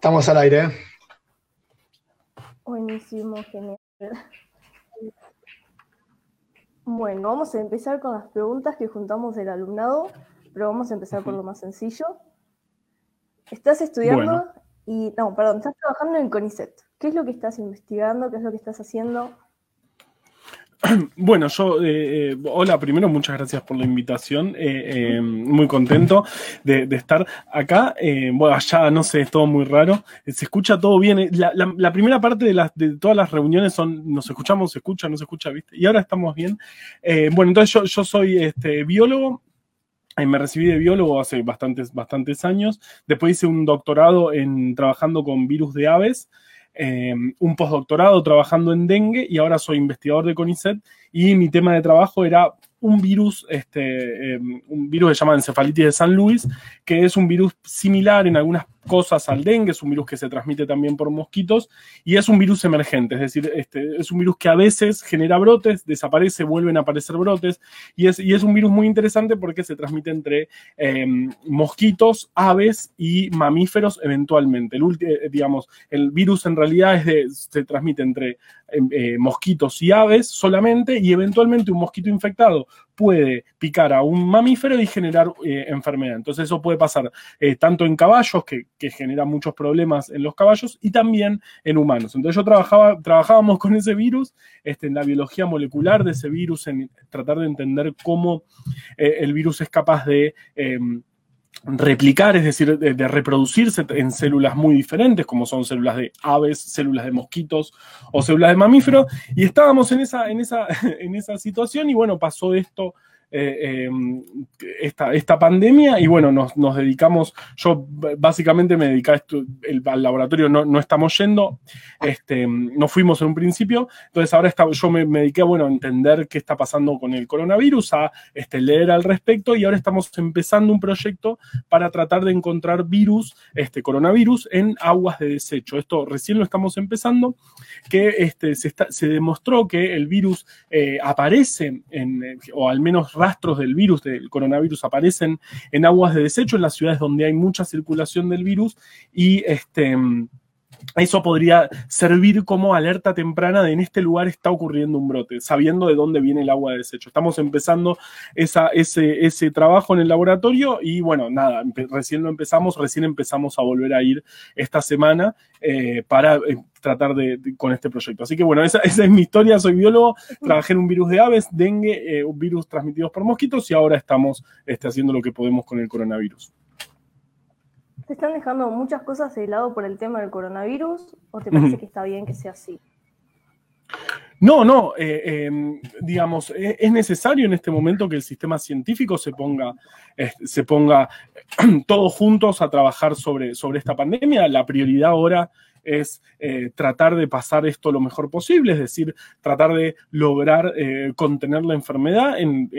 Estamos al aire. Buenísimo, genial. Bueno, vamos a empezar con las preguntas que juntamos del alumnado, pero vamos a empezar por lo más sencillo. Estás estudiando y, no, perdón, estás trabajando en CONICET. ¿Qué es lo que estás investigando? ¿Qué es lo que estás haciendo? Bueno, yo, eh, eh, hola, primero muchas gracias por la invitación, eh, muy contento de, estar acá. bueno, allá no sé, es todo muy raro, se escucha todo bien. La, primera parte de, de todas las reuniones son, nos escuchamos, se escucha, no se escucha, ¿viste? Y ahora estamos bien. bueno, entonces yo, yo soy este, biólogo, me recibí de biólogo hace bastantes, bastantes años. Después hice un doctorado en trabajando con virus de aves. Eh, un postdoctorado trabajando en dengue y ahora soy investigador de CONICET y mi tema de trabajo era un virus, este, em, un virus que se llama encefalitis de San Luis, que es un virus similar en algunas cosas al dengue, es un virus que se transmite también por mosquitos y es un virus emergente, es decir, este, es un virus que a veces genera brotes, desaparece, vuelven a aparecer brotes y es, y es un virus muy interesante porque se transmite entre em, mosquitos, aves y mamíferos eventualmente. El, eh, digamos, el virus en realidad es de, se transmite entre eh, mosquitos y aves solamente y eventualmente un mosquito infectado puede picar a un mamífero y generar eh, enfermedad. Entonces eso puede pasar eh, tanto en caballos, que, que, genera muchos problemas en los caballos, y también en humanos. Entonces yo trabajaba, trabajábamos con ese virus, este, en la biología molecular de ese virus, en tratar de entender cómo el virus es capaz de em, replicar, es decir, de, reproducirse en células muy diferentes, como son células de aves, células de mosquitos o células de mamíferos, y estábamos en esa, en esa, en esa situación y bueno, pasó esto eh, em, esta, esta, pandemia y bueno, nos, dedicamos, yo básicamente me dediqué a esto, el, al laboratorio no, no, estamos yendo, este, no fuimos en un principio, entonces ahora está, yo me, dediqué bueno, a entender qué está pasando con el coronavirus, a este, leer al respecto y ahora estamos empezando un proyecto para tratar de encontrar virus, este coronavirus, en aguas de desecho. Esto recién lo estamos empezando, que este, se, demostró que el virus eh, aparece en, o al menos rastros del virus, del coronavirus, aparecen en aguas de desecho, en las ciudades donde hay mucha circulación del virus y este eso podría servir como alerta temprana de en este lugar está ocurriendo un brote, sabiendo de dónde viene el agua de desecho. Estamos empezando ese, ese, trabajo en el laboratorio y bueno, nada, recién lo empezamos, recién empezamos a volver a ir esta semana eh, para eh, tratar de, con este proyecto. Así que bueno, esa, es mi historia, soy biólogo, trabajé en un virus de aves, dengue, eh, un virus transmitido por mosquitos y ahora estamos este, haciendo lo que podemos con el coronavirus. ¿Te están dejando muchas cosas de lado por el tema del coronavirus o te parece que está bien que sea así? No, no, eh, em, digamos, e, es necesario en este momento que el sistema científico se ponga, se ponga todos juntos a trabajar sobre, sobre esta pandemia. La prioridad ahora es eh, tratar de pasar esto lo mejor posible, es decir, tratar de lograr eh, contener la enfermedad en,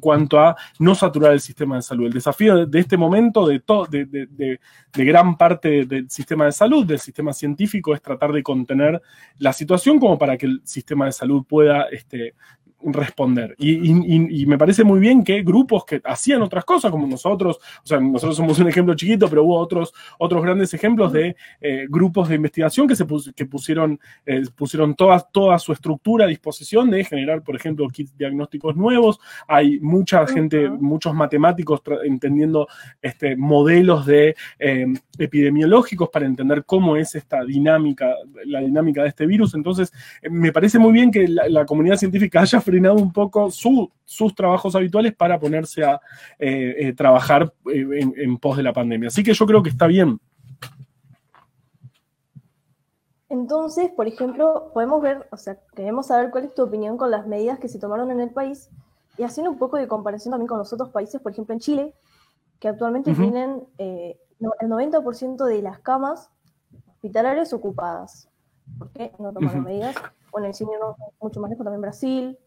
cuanto a no saturar el sistema de salud. El desafío de, este momento, de, de, de, gran parte del sistema de salud, del sistema científico, es tratar de contener la situación como para que el sistema de salud pueda este, responder. Y, me parece muy bien que grupos que hacían otras cosas, como nosotros, o sea, nosotros somos un ejemplo chiquito, pero hubo otros, otros grandes ejemplos de eh, grupos de investigación que, se que pusieron, eh, pusieron toda, toda su estructura a disposición de generar, por ejemplo, kits diagnósticos nuevos. Hay mucha gente, muchos matemáticos entendiendo este, modelos de eh, epidemiológicos para entender cómo es esta dinámica, la dinámica de este virus. Entonces, me parece muy bien que la, la comunidad científica haya un poco sus trabajos habituales para ponerse a eh, eh, trabajar eh, en, pos de la pandemia. Así que yo creo que está bien. Entonces, por ejemplo, podemos ver, o sea, queremos saber cuál es tu opinión con las medidas que se tomaron en el país y haciendo un poco de comparación también con los otros países, por ejemplo en Chile, que actualmente tienen el 90% de las camas hospitalarias ocupadas. ¿Por qué no tomaron medidas? Bueno, en Chile no, mucho más lejos, también Brasil,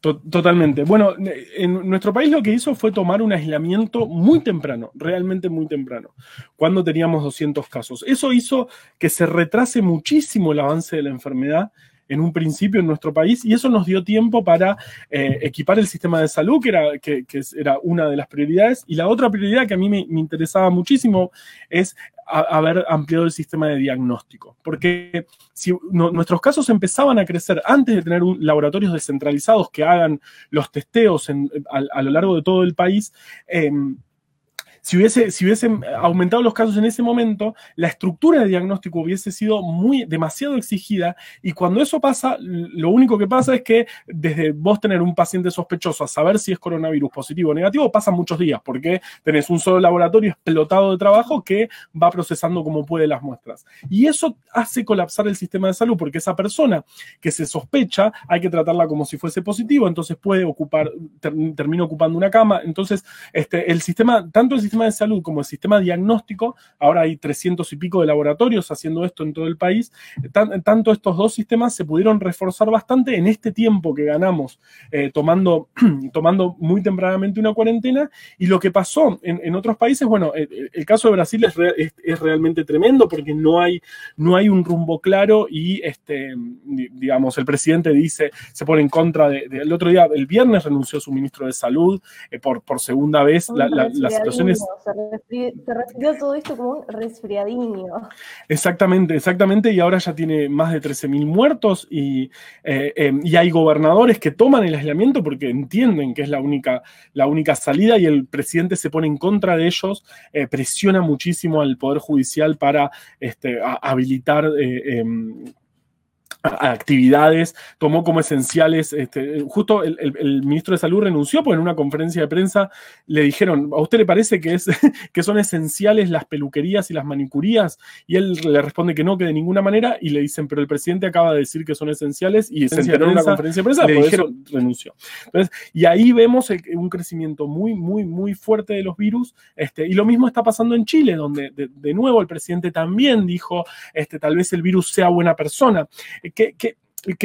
Totalmente. Bueno, en nuestro país lo que hizo fue tomar un aislamiento muy temprano, realmente muy temprano, cuando teníamos 200 casos. Eso hizo que se retrase muchísimo el avance de la enfermedad en un principio en nuestro país y eso nos dio tiempo para eh, equipar el sistema de salud, que era, que, era una de las prioridades. Y la otra prioridad que a mí me, interesaba muchísimo es haber ampliado el sistema de diagnóstico. Porque si nuestros casos empezaban a crecer antes de tener laboratorios descentralizados que hagan los testeos a, lo largo de todo el país, em, si, hubiese, si hubiesen aumentado los casos en ese momento, la estructura de diagnóstico hubiese sido muy demasiado exigida y cuando eso pasa, lo único que pasa es que desde vos tener un paciente sospechoso a saber si es coronavirus positivo o negativo, pasan muchos días porque tenés un solo laboratorio explotado de trabajo que va procesando como puede las muestras. Y eso hace colapsar el sistema de salud porque esa persona que se sospecha hay que tratarla como si fuese positivo, entonces puede ocupar, termina ocupando una cama. Entonces, este, el sistema, tanto el sistema de salud como el sistema diagnóstico, ahora hay 300 y pico de laboratorios haciendo esto en todo el país, tanto estos dos sistemas se pudieron reforzar bastante en este tiempo que ganamos eh, tomando, tomando muy tempranamente una cuarentena y lo que pasó en, otros países, bueno, el, caso de Brasil es, es, realmente tremendo porque no hay, no hay un rumbo claro y, este, digamos, el presidente dice, se pone en contra de, el otro día, el viernes renunció su ministro de salud eh, por, por segunda vez, la, la situación es se, refirió todo esto como un resfriadinho. Exactamente, exactamente, y ahora ya tiene más de 13.000 muertos y, eh, em, y, hay gobernadores que toman el aislamiento porque entienden que es la única, la única salida y el presidente se pone en contra de ellos, eh, presiona muchísimo al Poder Judicial para este, habilitar eh, em, actividades, tomó como esenciales, este, justo el, ministro de Salud renunció porque en una conferencia de prensa le dijeron, ¿a usted le parece que, es, que son esenciales las peluquerías y las manicurías? Y él le responde que no, que de ninguna manera, y le dicen, pero el presidente acaba de decir que son esenciales y se enteró en una conferencia de prensa, le dijeron, renunció. Entonces, y ahí vemos un crecimiento muy, muy, muy fuerte de los virus, este, y lo mismo está pasando en Chile, donde de, nuevo el presidente también dijo, este, tal vez el virus sea buena persona que,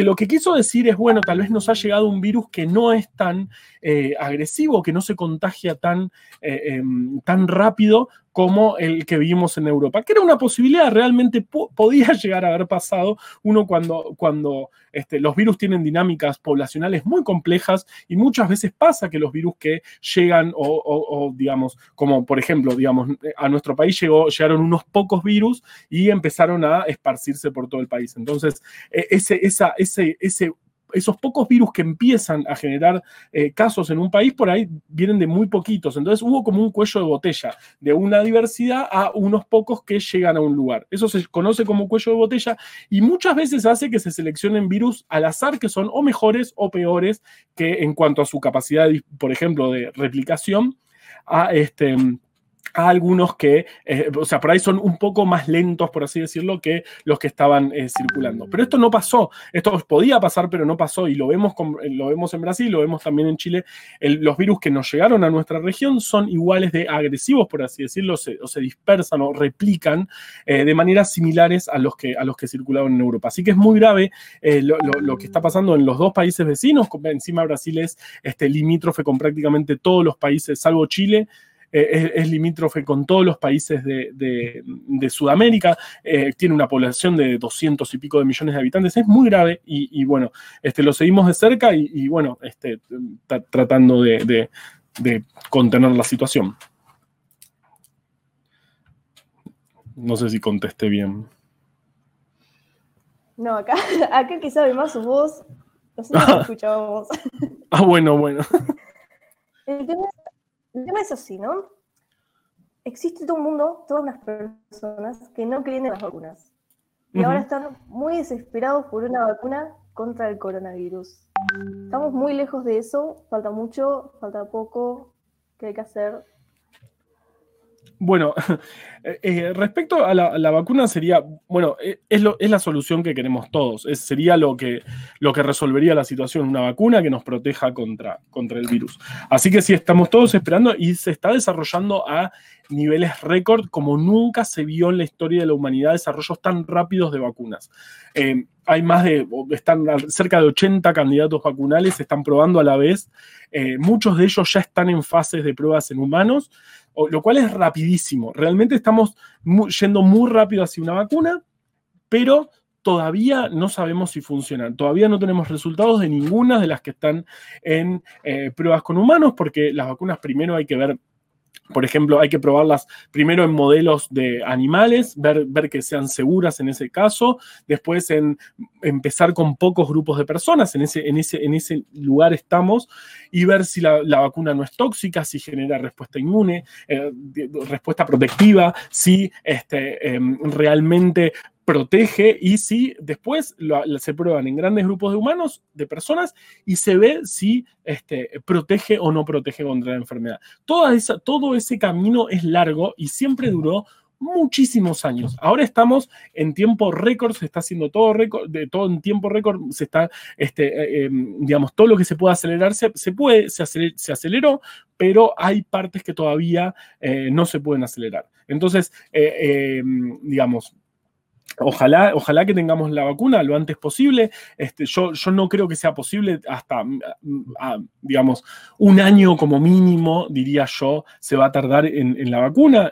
lo que quiso decir es, bueno, tal vez nos ha llegado un virus que no es tan eh, agresivo, que no se contagia tan, eh, em, tan rápido como el que vimos en Europa, que era una posibilidad, realmente podía llegar a haber pasado uno cuando, cuando este, los virus tienen dinámicas poblacionales muy complejas y muchas veces pasa que los virus que llegan o, digamos, como por ejemplo, digamos, a nuestro país llegaron unos pocos virus y empezaron a esparcirse por todo el país. Entonces, e, ese, esa, ese, ese esos pocos virus que empiezan a generar eh, casos en un país, por ahí vienen de muy poquitos. Entonces hubo como un cuello de botella, de una diversidad a unos pocos que llegan a un lugar. Eso se conoce como cuello de botella y muchas veces hace que se seleccionen virus al azar que son o mejores o peores que en cuanto a su capacidad, por ejemplo, de replicación, a este a algunos que, eh, o sea, por ahí son un poco más lentos, por así decirlo, que los que estaban eh, circulando. Pero esto no pasó, esto podía pasar, pero no pasó, y lo vemos, lo vemos en Brasil, lo vemos también en Chile. los virus que nos llegaron a nuestra región son iguales de agresivos, por así decirlo, o se dispersan o replican eh, de maneras similares a los, que, a los que circulaban en Europa. Así que es muy grave lo, que está pasando en los dos países vecinos. Encima Brasil es este, limítrofe con prácticamente todos los países, salvo Chile. Eh, es, limítrofe con todos los países de, Sudamérica, eh, tiene una población de 200 y pico de millones de habitantes, es muy grave y, bueno, este, lo seguimos de cerca y, bueno, este, tratando de, contener la situación. No sé si contesté bien. No, acá, acá quizá ve más su voz. No sé si escuchábamos. Ah, bueno, bueno. El tema el tema es así, ¿no? Existe todo un mundo, todas las personas que no creen en las vacunas. Y ahora están muy desesperados por una vacuna contra el coronavirus. Estamos muy lejos de eso, falta mucho, falta poco, ¿qué hay que hacer? Bueno, eh, eh, respecto a la, vacuna sería, bueno, eh, es, es, la solución que queremos todos, sería lo que, lo que resolvería la situación, una vacuna que nos proteja contra, contra el virus. Así que sí, estamos todos esperando y se está desarrollando a niveles récord como nunca se vio en la historia de la humanidad desarrollos tan rápidos de vacunas. hay más de, están cerca de 80 candidatos vacunales, se están probando a la vez, muchos de ellos ya están en fases de pruebas en humanos lo cual es rapidísimo. Realmente estamos yendo muy rápido hacia una vacuna, pero todavía no sabemos si funcionan. Todavía no tenemos resultados de ninguna de las que están en eh, pruebas con humanos, porque las vacunas primero hay que ver por ejemplo, hay que probarlas primero en modelos de animales, ver, ver, que sean seguras en ese caso, después en empezar con pocos grupos de personas, en ese, en ese, en ese lugar estamos, y ver si la, vacuna no es tóxica, si genera respuesta inmune, eh, respuesta protectiva, si este, em, realmente protege y si después se prueban en grandes grupos de humanos, de personas, y se ve si este, protege o no protege contra la enfermedad. Toda esa, todo ese camino es largo y siempre duró muchísimos años. Ahora estamos en tiempo récord, se está haciendo todo récord, de todo en tiempo récord, se está, este, eh, em, digamos, todo lo que se puede acelerar se, puede, se, se, aceleró, pero hay partes que todavía eh, no se pueden acelerar. Entonces, eh, digamos, Ojalá, ojalá que tengamos la vacuna lo antes posible. Este, yo, yo no creo que sea posible hasta, mm, digamos, un año como mínimo, diría yo, se va a tardar en, la vacuna,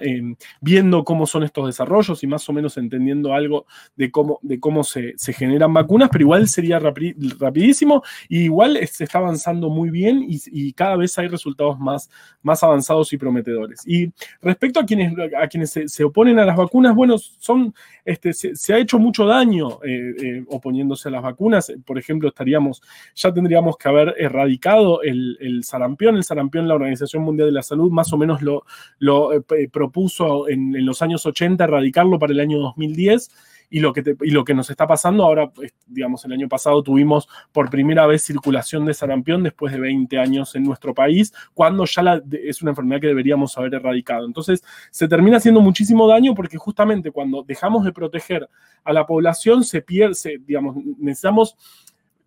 viendo cómo son estos desarrollos y más o menos entendiendo algo de cómo, de cómo se, generan vacunas, pero igual sería rapidísimo y igual se está avanzando muy bien y, cada vez hay resultados más, más avanzados y prometedores. Y respecto a quienes, a quienes se, oponen a las vacunas, bueno, son... Este, ha hecho mucho daño eh, eh, oponiéndose a las vacunas. Por ejemplo, estaríamos, ya tendríamos que haber erradicado el, sarampión. El sarampión, la Organización Mundial de la Salud, más o menos lo, lo eh, propuso en, en, los años 80 erradicarlo para el año 2010 y lo que, y lo que nos está pasando ahora, pues, digamos, el año pasado tuvimos por primera vez circulación de sarampión después de 20 años en nuestro país, cuando ya es una enfermedad que deberíamos haber erradicado. Entonces, se termina haciendo muchísimo daño porque justamente cuando dejamos de proteger a la población, se pierde, digamos, necesitamos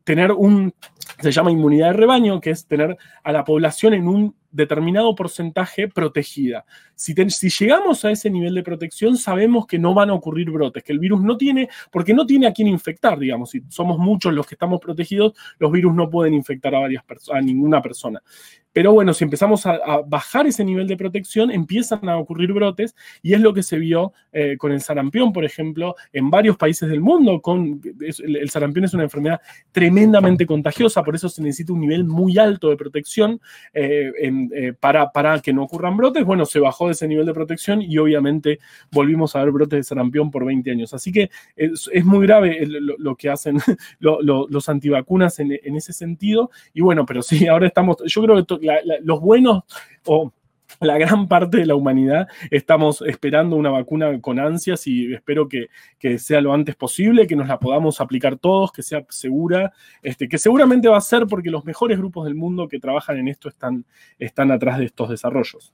tener un, se llama inmunidad de rebaño, que es tener a la población en un determinado porcentaje protegida. Si, llegamos a ese nivel de protección, sabemos que no van a ocurrir brotes, que el virus no tiene, porque no tiene a quién infectar, digamos, si somos muchos los que estamos protegidos, los virus no pueden infectar a, varias a ninguna persona. Pero bueno, si empezamos a, bajar ese nivel de protección, empiezan a ocurrir brotes y es lo que se vio eh, con el sarampión, por ejemplo, en varios países del mundo. Con, el, sarampión es una enfermedad tremendamente contagiosa, por eso se necesita un nivel muy alto de protección eh, eh, para, para que no ocurran brotes. Bueno, se bajó de ese nivel de protección y obviamente volvimos a ver brotes de sarampión por 20 años. Así que es, muy grave lo, que hacen los antivacunas en, en, ese sentido. Y bueno, pero sí, ahora estamos, yo creo que los buenos la gran parte de la humanidad estamos esperando una vacuna con ansias y espero que, sea lo antes posible, que nos la podamos aplicar todos, que sea segura, este, que seguramente va a ser porque los mejores grupos del mundo que trabajan en esto están, están atrás de estos desarrollos.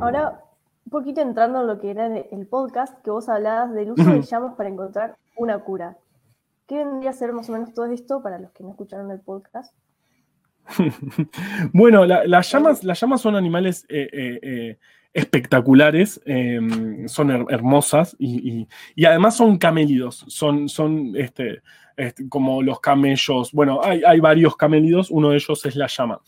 Ahora, un poquito entrando en lo que era el podcast, que vos hablabas del uso de llamas para encontrar una cura. ¿Qué vendría a ser más o menos todo esto para los que no escucharon el podcast? bueno, las, llamas, las llamas son animales eh, eh, eh, espectaculares, em, son hermosas y, además son camélidos, son, son este, como los camellos. Bueno, hay, varios camélidos, uno de ellos es la llama.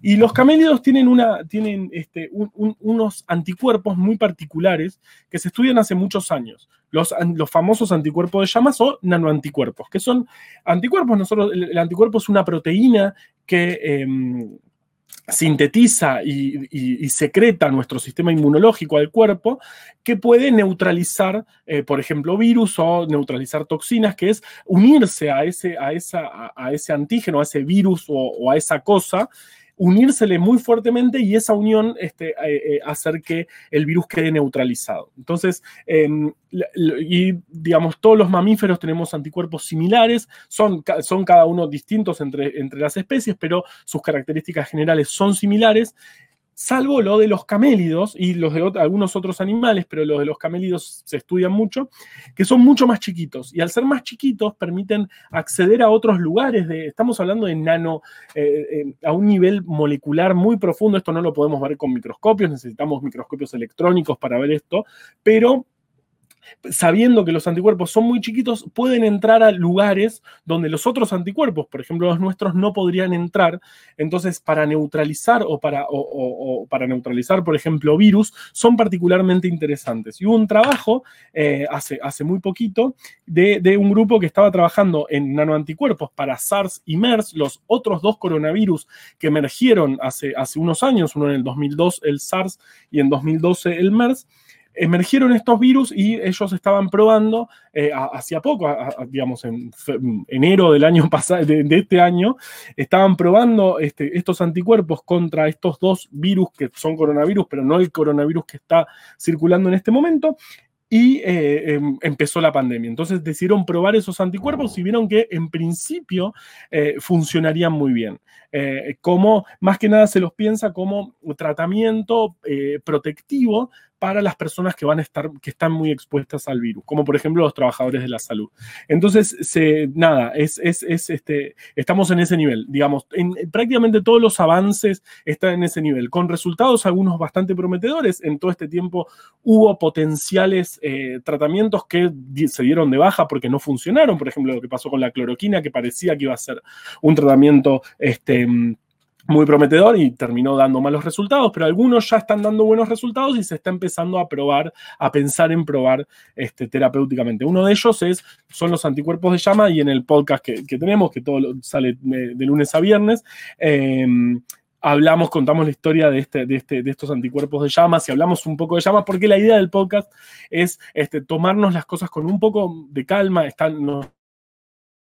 Y los camélidos tienen, una, tienen este, unos anticuerpos muy particulares que se estudian hace muchos años. Los, los, famosos anticuerpos de llamas o nanoanticuerpos, que son anticuerpos, nosotros, el, anticuerpo es una proteína que em, sintetiza y, secreta nuestro sistema inmunológico al cuerpo, que puede neutralizar, eh, por ejemplo, virus o neutralizar toxinas, que es unirse a ese, a esa, a ese antígeno, a ese virus o a esa cosa, unírsele muy fuertemente y esa unión este, eh, eh, hacer que el virus quede neutralizado. Entonces, em, y digamos, todos los mamíferos tenemos anticuerpos similares, son, son cada uno distintos entre, entre las especies, pero sus características generales son similares salvo lo de los camélidos y los de algunos otros animales, pero los de los camélidos se estudian mucho, que son mucho más chiquitos. Y al ser más chiquitos permiten acceder a otros lugares, de, estamos hablando de nano, eh, eh, a un nivel molecular muy profundo, esto no lo podemos ver con microscopios, necesitamos microscopios electrónicos para ver esto, pero sabiendo que los anticuerpos son muy chiquitos, pueden entrar a lugares donde los otros anticuerpos, por ejemplo los nuestros, no podrían entrar. Entonces, para neutralizar o para, para neutralizar, por ejemplo, virus, son particularmente interesantes. Y hubo un trabajo eh, hace, hace muy poquito de, un grupo que estaba trabajando en nanoanticuerpos para SARS y MERS, los otros dos coronavirus que emergieron hace, hace unos años, uno en el 2002 el SARS y en 2012 el MERS emergieron estos virus y ellos estaban probando eh, hacía poco, digamos en enero del año pasado, de, este año, estaban probando este, estos anticuerpos contra estos dos virus que son coronavirus, pero no el coronavirus que está circulando en este momento. Y eh, em, empezó la pandemia. Entonces decidieron probar esos anticuerpos y vieron que en principio eh, funcionarían muy bien. como más que nada se los piensa como tratamiento protectivo para las personas que van a estar, que están muy expuestas al virus, como por ejemplo los trabajadores de la salud. Entonces, nada, es, es, es, este, estamos en ese nivel, digamos, en, prácticamente todos los avances están en ese nivel, con resultados algunos bastante prometedores. En todo este tiempo hubo potenciales eh, tratamientos que se dieron de baja porque no funcionaron, por ejemplo, lo que pasó con la cloroquina, que parecía que iba a ser un tratamiento, este, muy prometedor y terminó dando malos resultados, pero algunos ya están dando buenos resultados y se está empezando a probar, a pensar en probar este, terapéuticamente. Uno de ellos es, son los anticuerpos de llama y en el podcast que, tenemos, que todo sale de, lunes a viernes, em, hablamos, contamos la historia de, este, de, este, de estos anticuerpos de llamas y hablamos un poco de llamas, porque la idea del podcast es este, tomarnos las cosas con un poco de calma, están,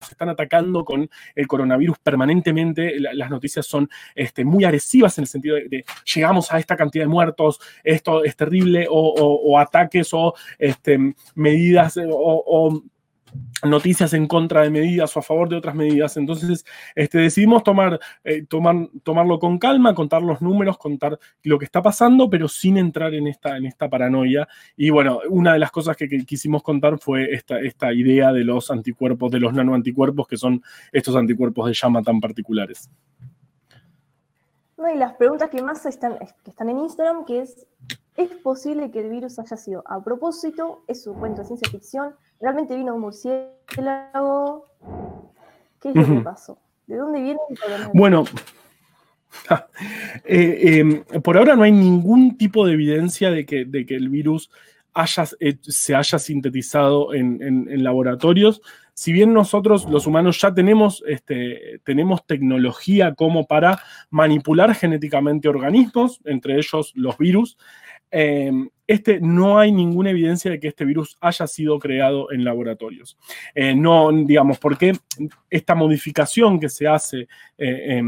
están atacando con el coronavirus permanentemente. las noticias son este, muy agresivas en el sentido de, llegamos a esta cantidad de muertos, esto es terrible, o, ataques o este, medidas o noticias en contra de medidas o a favor de otras medidas. Entonces, este, decidimos tomar, eh, tomar, tomarlo con calma, contar los números, contar lo que está pasando, pero sin entrar en esta, en esta paranoia. Y bueno, una de las cosas que, quisimos contar fue esta, esta idea de los anticuerpos, de los nanoanticuerpos, que son estos anticuerpos de llama tan particulares. No, y las preguntas que más están, que están en Instagram, que es, ¿es posible que el virus haya sido a propósito? ¿Es su cuento de ciencia ficción? ¿Realmente vino un murciélago? ¿Qué es lo que pasó? ¿De dónde viene? Bueno, eh, em, por ahora no hay ningún tipo de evidencia de que, de que el virus haya, eh, se haya sintetizado en, laboratorios. Si bien nosotros, los humanos, ya tenemos, este, tenemos tecnología como para manipular genéticamente organismos, entre ellos los virus, em, este, no hay ninguna evidencia de que este virus haya sido creado en laboratorios. Eh, no, digamos, porque esta modificación que se hace, eh,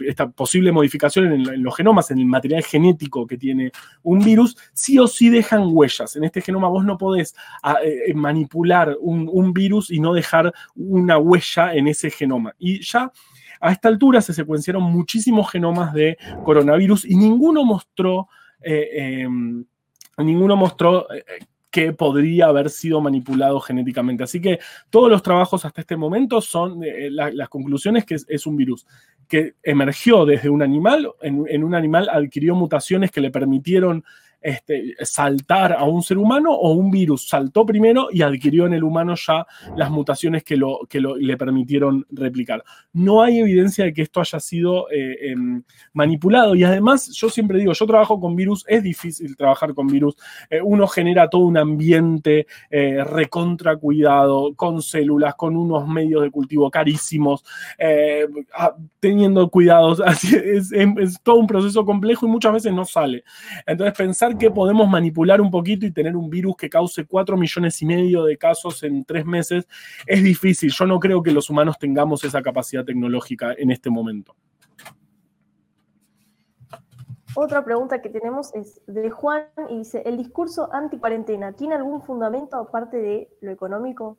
esta posible modificación en, los genomas, en el material genético que tiene un virus, sí o sí dejan huellas. En este genoma vos no podés ah, eh, manipular un, un virus y no dejar una huella en ese genoma. Y ya a esta altura se secuenciaron muchísimos genomas de coronavirus y ninguno mostró em, ninguno mostró eh, que podría haber sido manipulado genéticamente. Así que todos los trabajos hasta este momento son, eh, las conclusiones que es, un virus que emergió desde un animal, en, un animal adquirió mutaciones que le permitieron este, saltar a un ser humano o un virus saltó primero y adquirió en el humano ya las mutaciones que, lo, que le permitieron replicar. No hay evidencia de que esto haya sido eh, em, manipulado y además yo siempre digo, yo trabajo con virus, es difícil trabajar con virus, eh, uno genera todo un ambiente eh, recontra cuidado, con células, con unos medios de cultivo carísimos, teniendo cuidados, es, es todo un proceso complejo y muchas veces no sale. Entonces pensar que podemos manipular un poquito y tener un virus que cause 4 millones y medio de casos en tres meses es difícil. Yo no creo que los humanos tengamos esa capacidad tecnológica en este momento. Otra pregunta que tenemos es de Juan y dice, ¿el discurso anti-cuarentena tiene algún fundamento aparte de lo económico?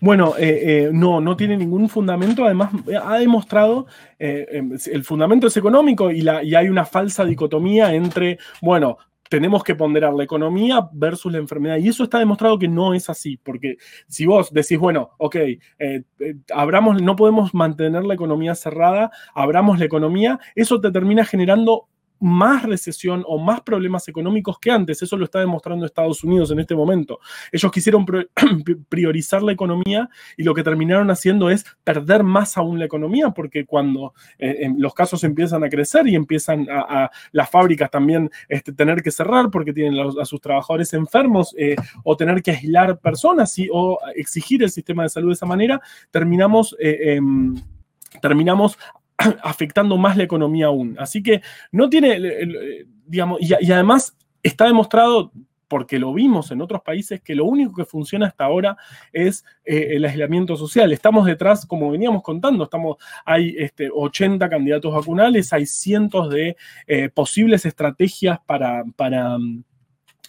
Bueno, eh, eh, no, no tiene ningún fundamento. Además, ha demostrado, eh, em, el fundamento es económico y, hay una falsa dicotomía entre, bueno, tenemos que ponderar la economía versus la enfermedad. Y eso está demostrado que no es así, porque si vos decís, bueno, ok, abramos, no podemos mantener la economía cerrada, abramos la economía, eso te termina generando más recesión o más problemas económicos que antes. Eso lo está demostrando Estados Unidos en este momento. Ellos quisieron priorizar la economía y lo que terminaron haciendo es perder más aún la economía, porque cuando eh, em, los casos empiezan a crecer y empiezan a, las fábricas también este, tener que cerrar porque tienen a, sus trabajadores enfermos eh, o tener que aislar personas o exigir el sistema de salud de esa manera, terminamos... Eh, em, terminamos afectando más la economía aún. Así que no tiene, digamos, y, además está demostrado porque lo vimos en otros países, que lo único que funciona hasta ahora es eh, el aislamiento social. Estamos detrás, como veníamos contando, estamos, hay este, 80 candidatos vacunales, hay cientos de eh, posibles estrategias para, para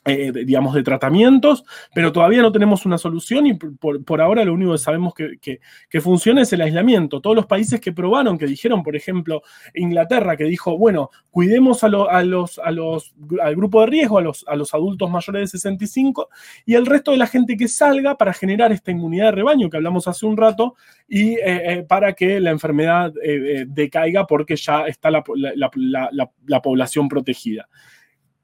eh, digamos, de tratamientos, pero todavía no tenemos una solución y por, ahora lo único que sabemos que, funciona es el aislamiento. Todos los países que probaron, que dijeron, por ejemplo, Inglaterra, que dijo, bueno, cuidemos a, los, a los, al grupo de riesgo, a los, a los adultos mayores de 65 y el resto de la gente que salga para generar esta inmunidad de rebaño que hablamos hace un rato y eh, eh, para que la enfermedad decaiga porque ya está la, la población protegida.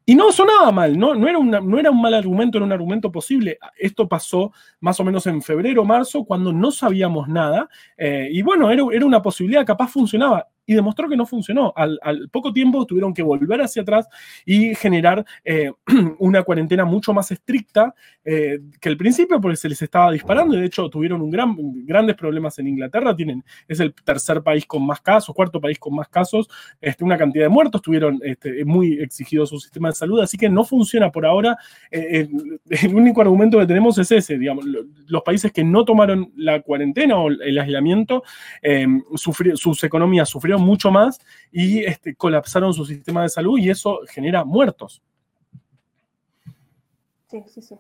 Y no sonaba mal, no, no, era no era un mal argumento, era un argumento posible. Esto pasó más o menos en febrero, marzo, cuando no sabíamos nada. Eh, y bueno, era, era, una posibilidad, capaz funcionaba y demostró que no funcionó. Al, poco tiempo tuvieron que volver hacia atrás y generar eh, una cuarentena mucho más estricta eh, que el principio porque se les estaba disparando y de hecho tuvieron un gran, grandes problemas en Inglaterra. Tienen, es el tercer país con más casos, cuarto país con más casos, este, una cantidad de muertos, tuvieron este, muy exigido su sistema de salud, así que no funciona por ahora. Eh, el, único argumento que tenemos es ese, digamos, los países que no tomaron la cuarentena o el aislamiento, sus economías sufrieron mucho más y este, colapsaron su sistema de salud y eso genera muertos. Sí, sí, sí.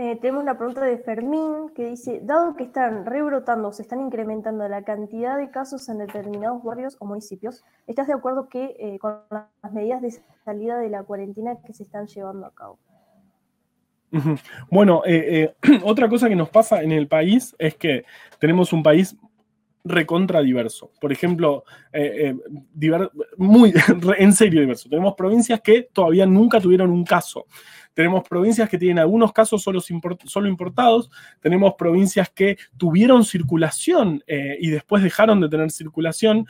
Eh, tenemos una pregunta de Fermín que dice, dado que están rebrotando, se están incrementando la cantidad de casos en determinados barrios o municipios, ¿estás de acuerdo que eh, con las medidas de salida de la cuarentena que se están llevando a cabo? Bueno, eh, otra cosa que nos pasa en el país es que tenemos un país recontra diverso. Por ejemplo, eh, eh, muy en serio diverso. Tenemos provincias que todavía nunca tuvieron un caso. Tenemos provincias que tienen algunos casos solo, solo importados. Tenemos provincias que tuvieron circulación eh, y después dejaron de tener circulación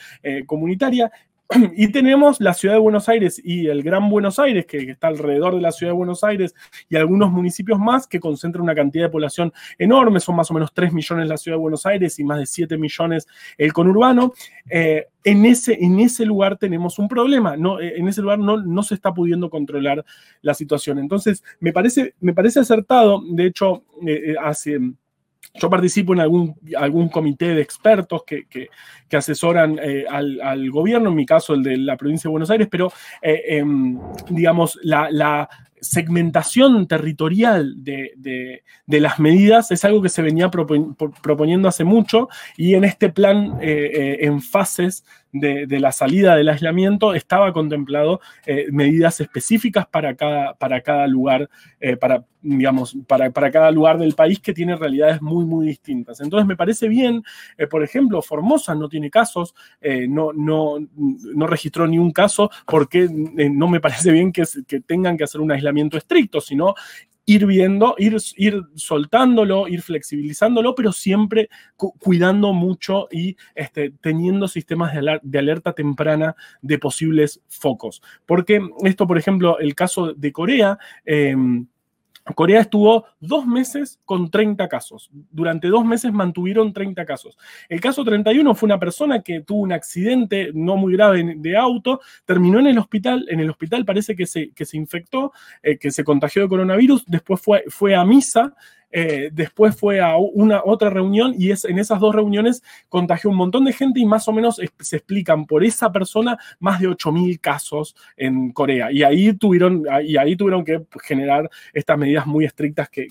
comunitaria. Y tenemos la ciudad de Buenos Aires y el Gran Buenos Aires, que, está alrededor de la ciudad de Buenos Aires, y algunos municipios más que concentran una cantidad de población enorme, son más o menos 3 millones la ciudad de Buenos Aires y más de 7 millones el conurbano. Eh, en, ese, en ese lugar tenemos un problema, no, eh, en ese lugar no, no se está pudiendo controlar la situación. Entonces, me parece, me parece acertado, de hecho, eh, hace yo participo en algún, algún comité de expertos que, asesoran eh, al, gobierno, en mi caso el de la provincia de Buenos Aires, pero eh, em, digamos, la, segmentación territorial de, las medidas es algo que se venía proponiendo hace mucho y en este plan eh, en fases de, la salida del aislamiento estaba contemplado eh, medidas específicas para cada, para cada lugar, eh, para, digamos, para, cada lugar del país que tiene realidades muy, muy distintas. Entonces me parece bien, eh, por ejemplo, Formosa no tiene casos, no, no, no registró ni un caso, porque no me parece bien que, que tengan que hacer un aislamiento estricto, sino ir viendo, ir, ir soltándolo, ir flexibilizándolo, pero siempre cuidando mucho y este, teniendo sistemas de, alerta temprana de posibles focos. Porque esto, por ejemplo, el caso de Corea, em, Corea estuvo dos meses con 30 casos. Durante dos meses mantuvieron 30 casos. El caso 31 fue una persona que tuvo un accidente no muy grave de auto, terminó en el hospital, en el hospital parece que se, que se infectó, eh, que se contagió de coronavirus, después fue, fue a misa, eh, después fue a una otra reunión y es, en esas dos reuniones contagió un montón de gente y más o menos se explican por esa persona más de 8.000 casos en Corea. Y ahí tuvieron, y ahí tuvieron que generar estas medidas muy estrictas que,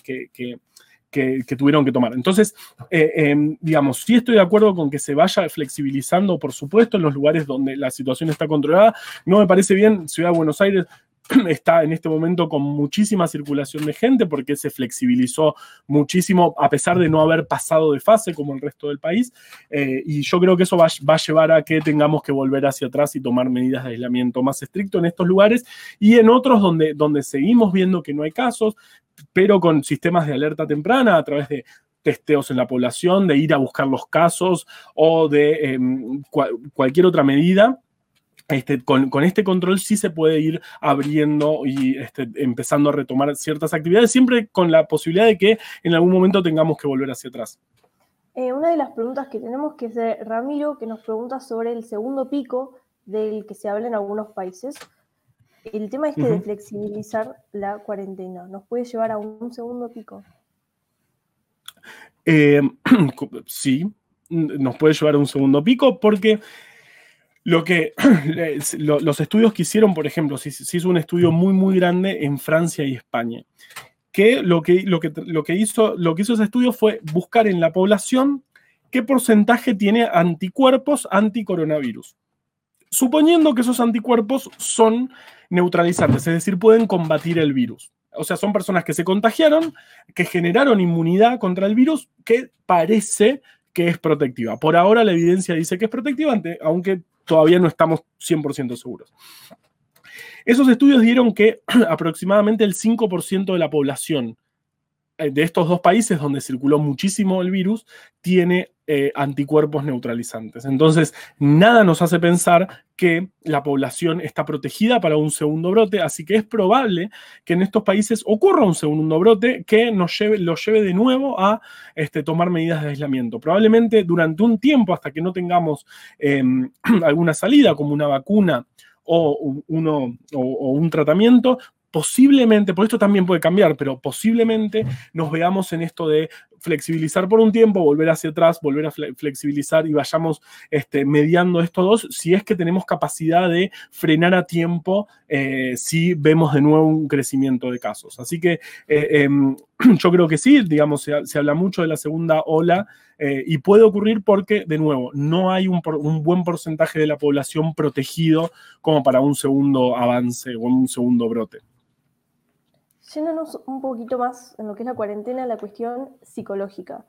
tuvieron que tomar. Entonces, eh, em, digamos, sí estoy de acuerdo con que se vaya flexibilizando, por supuesto, en los lugares donde la situación está controlada. No me parece bien, Ciudad de Buenos Aires, está en este momento con muchísima circulación de gente porque se flexibilizó muchísimo a pesar de no haber pasado de fase como el resto del país. Eh, y yo creo que eso va, a llevar a que tengamos que volver hacia atrás y tomar medidas de aislamiento más estricto en estos lugares y en otros donde, donde seguimos viendo que no hay casos, pero con sistemas de alerta temprana a través de testeos en la población, de ir a buscar los casos o de em, cualquier otra medida este, con, este control sí se puede ir abriendo y este, empezando a retomar ciertas actividades, siempre con la posibilidad de que en algún momento tengamos que volver hacia atrás. Eh, una de las preguntas que tenemos que es de Ramiro, que nos pregunta sobre el segundo pico del que se habla en algunos países. El tema este de flexibilizar la cuarentena, ¿nos puede llevar a un segundo pico? Eh, sí, nos puede llevar a un segundo pico porque lo que los estudios que hicieron, por ejemplo, se, hizo un estudio muy, muy grande en Francia y España. Que lo que, lo, que, lo, que hizo, lo que hizo ese estudio fue buscar en la población qué porcentaje tiene anticuerpos anticoronavirus. Suponiendo que esos anticuerpos son neutralizantes, es decir, pueden combatir el virus. O sea, son personas que se contagiaron, que generaron inmunidad contra el virus, que parece que es protectiva. Por ahora la evidencia dice que es protectiva, aunque todavía no estamos 100% seguros. Esos estudios dieron que aproximadamente el 5% de la población eh, de estos dos países donde circuló muchísimo el virus tiene eh, anticuerpos neutralizantes. Entonces, nada nos hace pensar que la población está protegida para un segundo brote, así que es probable que en estos países ocurra un segundo brote que nos lleve, lo lleve de nuevo a este, tomar medidas de aislamiento. Probablemente durante un tiempo, hasta que no tengamos em, alguna salida como una vacuna o, uno, o, un tratamiento, posiblemente, por esto también puede cambiar, pero posiblemente nos veamos en esto de flexibilizar por un tiempo, volver hacia atrás, volver a flexibilizar y vayamos este, mediando estos dos, si es que tenemos capacidad de frenar a tiempo eh, si vemos de nuevo un crecimiento de casos. Así que eh, em, yo creo que sí, digamos, se, habla mucho de la segunda ola eh, y puede ocurrir porque, de nuevo, no hay un, un, buen porcentaje de la población protegido como para un segundo avance o un segundo brote. Yéndonos un poquito más en lo que es la cuarentena, la cuestión psicológica.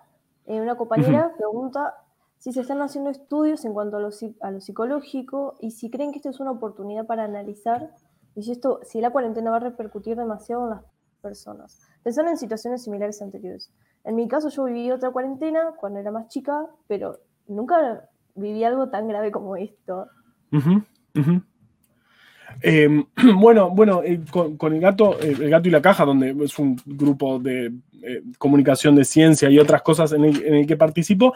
Eh, una compañera pregunta si se están haciendo estudios en cuanto a lo, a lo, psicológico y si creen que esto es una oportunidad para analizar y si, esto, si la cuarentena va a repercutir demasiado en las personas. Pensando en situaciones similares anteriores. En mi caso yo viví otra cuarentena cuando era más chica, pero nunca viví algo tan grave como esto. Em, bueno, bueno, eh, con, el gato, eh, el gato y la caja, donde es un grupo de eh, comunicación de ciencia y otras cosas en el, que participo,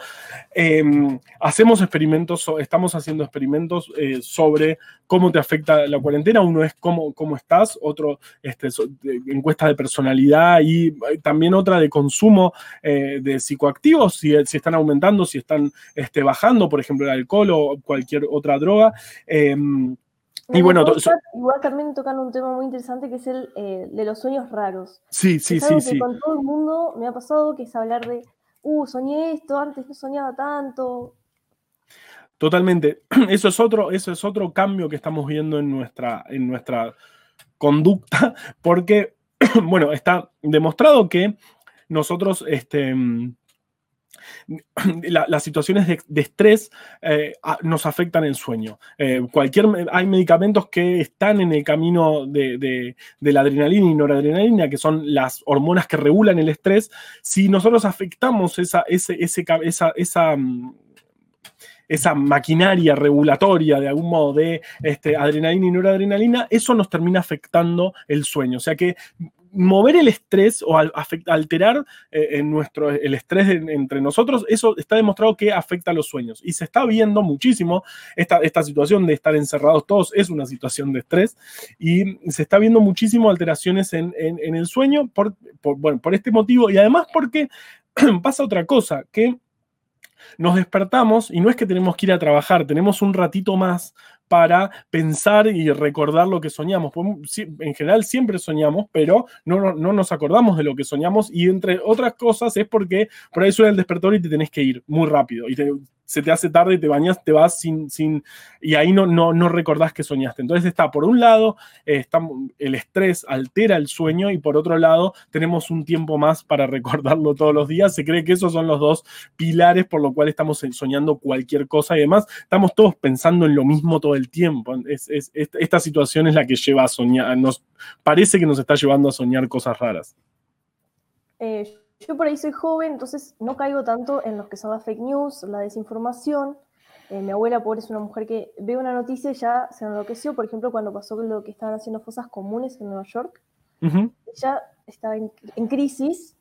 em, hacemos experimentos, estamos haciendo experimentos sobre cómo te afecta la cuarentena. Uno es cómo, cómo estás, otro este, encuesta de personalidad y también otra de consumo de psicoactivos, si, están aumentando, si están este, bajando, por ejemplo, el alcohol o cualquier otra droga. Y bueno, igual también tocan un tema muy interesante que es el eh, de los sueños raros. Sí, sí, sí, sí. Con todo el mundo me ha pasado que es hablar de, uh, soñé esto, antes no soñaba tanto. Totalmente. Eso es otro, eso es otro cambio que estamos viendo en nuestra, en nuestra conducta, porque, bueno, está demostrado que nosotros, este, las situaciones de, estrés eh, nos afectan el sueño. Eh, cualquier, hay medicamentos que están en el camino de, la adrenalina y noradrenalina, que son las hormonas que regulan el estrés. Si nosotros afectamos esa, esa, esa mm, esa maquinaria regulatoria de algún modo de este, adrenalina y noradrenalina, eso nos termina afectando el sueño. O sea que mover el estrés o alterar eh, en nuestro, el estrés entre nosotros, eso está demostrado que afecta a los sueños. Y se está viendo muchísimo esta, esta situación de estar encerrados todos, es una situación de estrés, y se está viendo muchísimo alteraciones en, el sueño por, bueno, por este motivo y además porque pasa otra cosa, que nos despertamos y no es que tenemos que ir a trabajar, tenemos un ratito más para pensar y recordar lo que soñamos. En general siempre soñamos, pero no, no, nos acordamos de lo que soñamos y entre otras cosas es porque por ahí suena el despertador y te tenés que ir muy rápido y se te hace tarde, te bañas, te vas sin, sin y ahí no, no, no recordás que soñaste. Entonces está, por un lado, eh, el estrés altera el sueño y por otro lado, tenemos un tiempo más para recordarlo todos los días. Se cree que esos son los dos pilares por lo cual estamos soñando cualquier cosa y además estamos todos pensando en lo mismo todo el tiempo. Es, esta situación es la que lleva a soñar, nos parece que nos está llevando a soñar cosas raras. Eh, yo por ahí soy joven, entonces no caigo tanto en los que son las fake news, la desinformación. Eh, mi abuela, pobre, es una mujer que ve una noticia y ya se enloqueció. Por ejemplo, cuando pasó lo que estaban haciendo fosas comunes en Nueva York, ella estaba en, crisis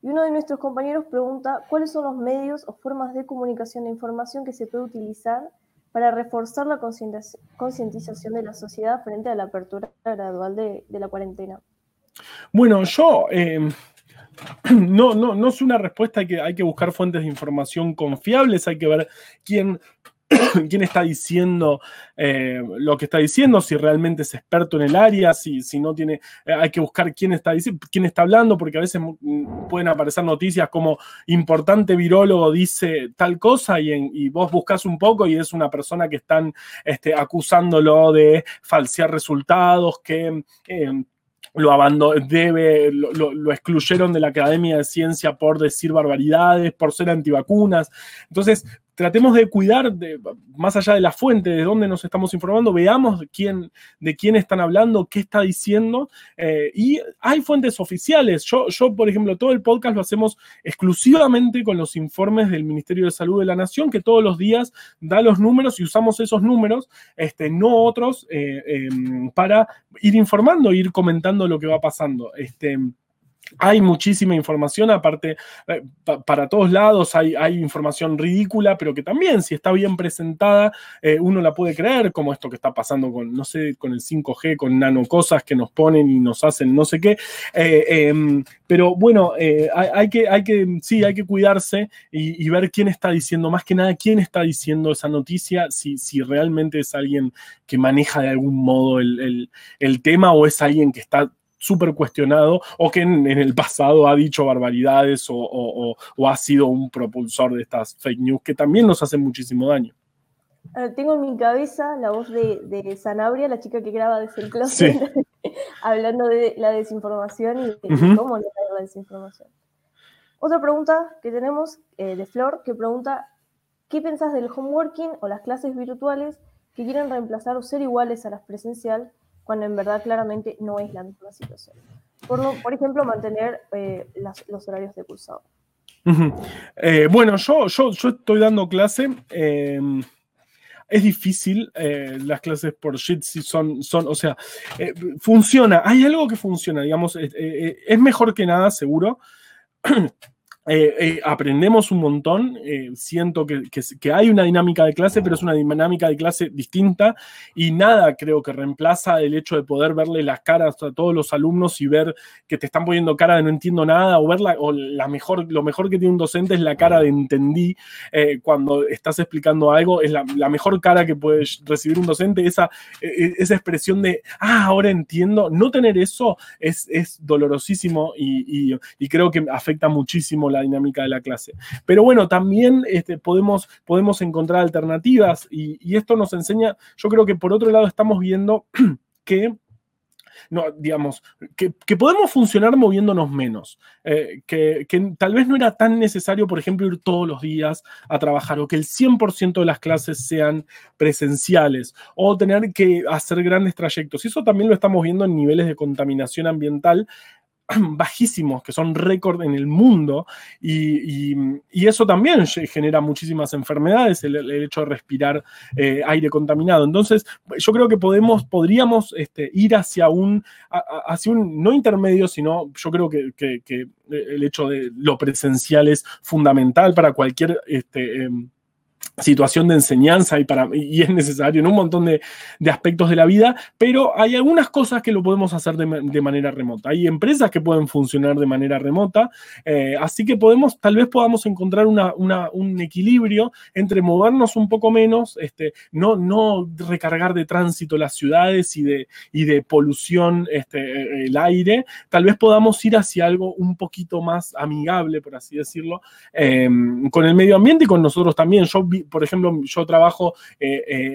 y uno de nuestros compañeros pregunta cuáles son los medios o formas de comunicación de información que se puede utilizar para reforzar la concientización de la sociedad frente a la apertura gradual de, la cuarentena. Bueno, yo... Eh, no, no, no es una respuesta, que, hay que buscar fuentes de información confiables, hay que ver quién, quién está diciendo eh, lo que está diciendo, si realmente es experto en el área, si, si no tiene, eh, hay que buscar quién está, quién está hablando, porque a veces pueden aparecer noticias como importante virólogo dice tal cosa y, y vos buscas un poco y es una persona que están este, acusándolo de falsear resultados, que... Eh, lo abandonó, debe, lo, excluyeron de la Academia de Ciencia por decir barbaridades, por ser antivacunas. Entonces, tratemos de cuidar, de, más allá de la fuente, de dónde nos estamos informando, veamos quién, de quién están hablando, qué está diciendo. Eh, y hay fuentes oficiales. Yo, yo, por ejemplo, todo el podcast lo hacemos exclusivamente con los informes del Ministerio de Salud de la Nación, que todos los días da los números y usamos esos números, este, no otros, eh, em, para ir informando, ir comentando lo que va pasando. Este, hay muchísima información, aparte, eh, para todos lados hay, información ridícula, pero que también, si está bien presentada, eh, uno la puede creer, como esto que está pasando con, no sé, con el 5G, con nanocosas que nos ponen y nos hacen no sé qué. Eh, em, pero bueno, hay, que, hay que, sí, hay que cuidarse y, ver quién está diciendo, más que nada, quién está diciendo esa noticia, si, si realmente es alguien que maneja de algún modo el, el tema o es alguien que está súper cuestionado o que en, el pasado ha dicho barbaridades o, ha sido un propulsor de estas fake news que también nos hacen muchísimo daño. tengo en mi cabeza la voz de, Sanabria, la chica que graba desde el closet, hablando de la desinformación y de cómo no la desinformación. Otra pregunta que tenemos eh, de Flor, que pregunta, ¿qué pensás del homeworking o las clases virtuales que quieren reemplazar o ser iguales a las presenciales cuando en verdad claramente no es la misma situación. Por, por ejemplo, mantener eh, los horarios de cursado. Eh, bueno, yo, yo, yo, estoy dando clase. Eh, es difícil las clases por Jitsi son, son, o sea, funciona. Hay algo que funciona, digamos, es mejor que nada, seguro. Eh, eh, aprendemos un montón, eh, siento que, que, hay una dinámica de clase, pero es una dinámica de clase distinta y nada creo que reemplaza el hecho de poder verle las caras a todos los alumnos y ver que te están poniendo cara de no entiendo nada o ver o la mejor, lo mejor que tiene un docente es la cara de entendí cuando estás explicando algo, es la, mejor cara que puede recibir un docente, esa, esa expresión de, ah, ahora entiendo, no tener eso es, es dolorosísimo y, y, y creo que afecta muchísimo la dinámica de la clase. Pero bueno, también este, podemos, podemos encontrar alternativas y, esto nos enseña, yo creo que por otro lado estamos viendo que no, digamos, que, podemos funcionar moviéndonos menos, eh, que, tal vez no era tan necesario, por ejemplo, ir todos los días a trabajar o que el 100% de las clases sean presenciales o tener que hacer grandes trayectos. Y eso también lo estamos viendo en niveles de contaminación ambiental bajísimos, que son récord en el mundo, y, eso también genera muchísimas enfermedades, el, hecho de respirar eh, aire contaminado. Entonces, yo creo que podemos, podríamos este, ir hacia un, hacia un, no intermedio, sino yo creo que, el hecho de lo presencial es fundamental para cualquier... Este, em, situación de enseñanza y, para, y es necesario en un montón de, aspectos de la vida, pero hay algunas cosas que lo podemos hacer de, manera remota. Hay empresas que pueden funcionar de manera remota, eh, así que podemos, tal vez podamos encontrar un equilibrio entre movernos un poco menos, este, no, no recargar de tránsito las ciudades y de, y de polución este, el aire, tal vez podamos ir hacia algo un poquito más amigable, por así decirlo, eh, con el medio ambiente y con nosotros también. Yo por ejemplo, yo trabajo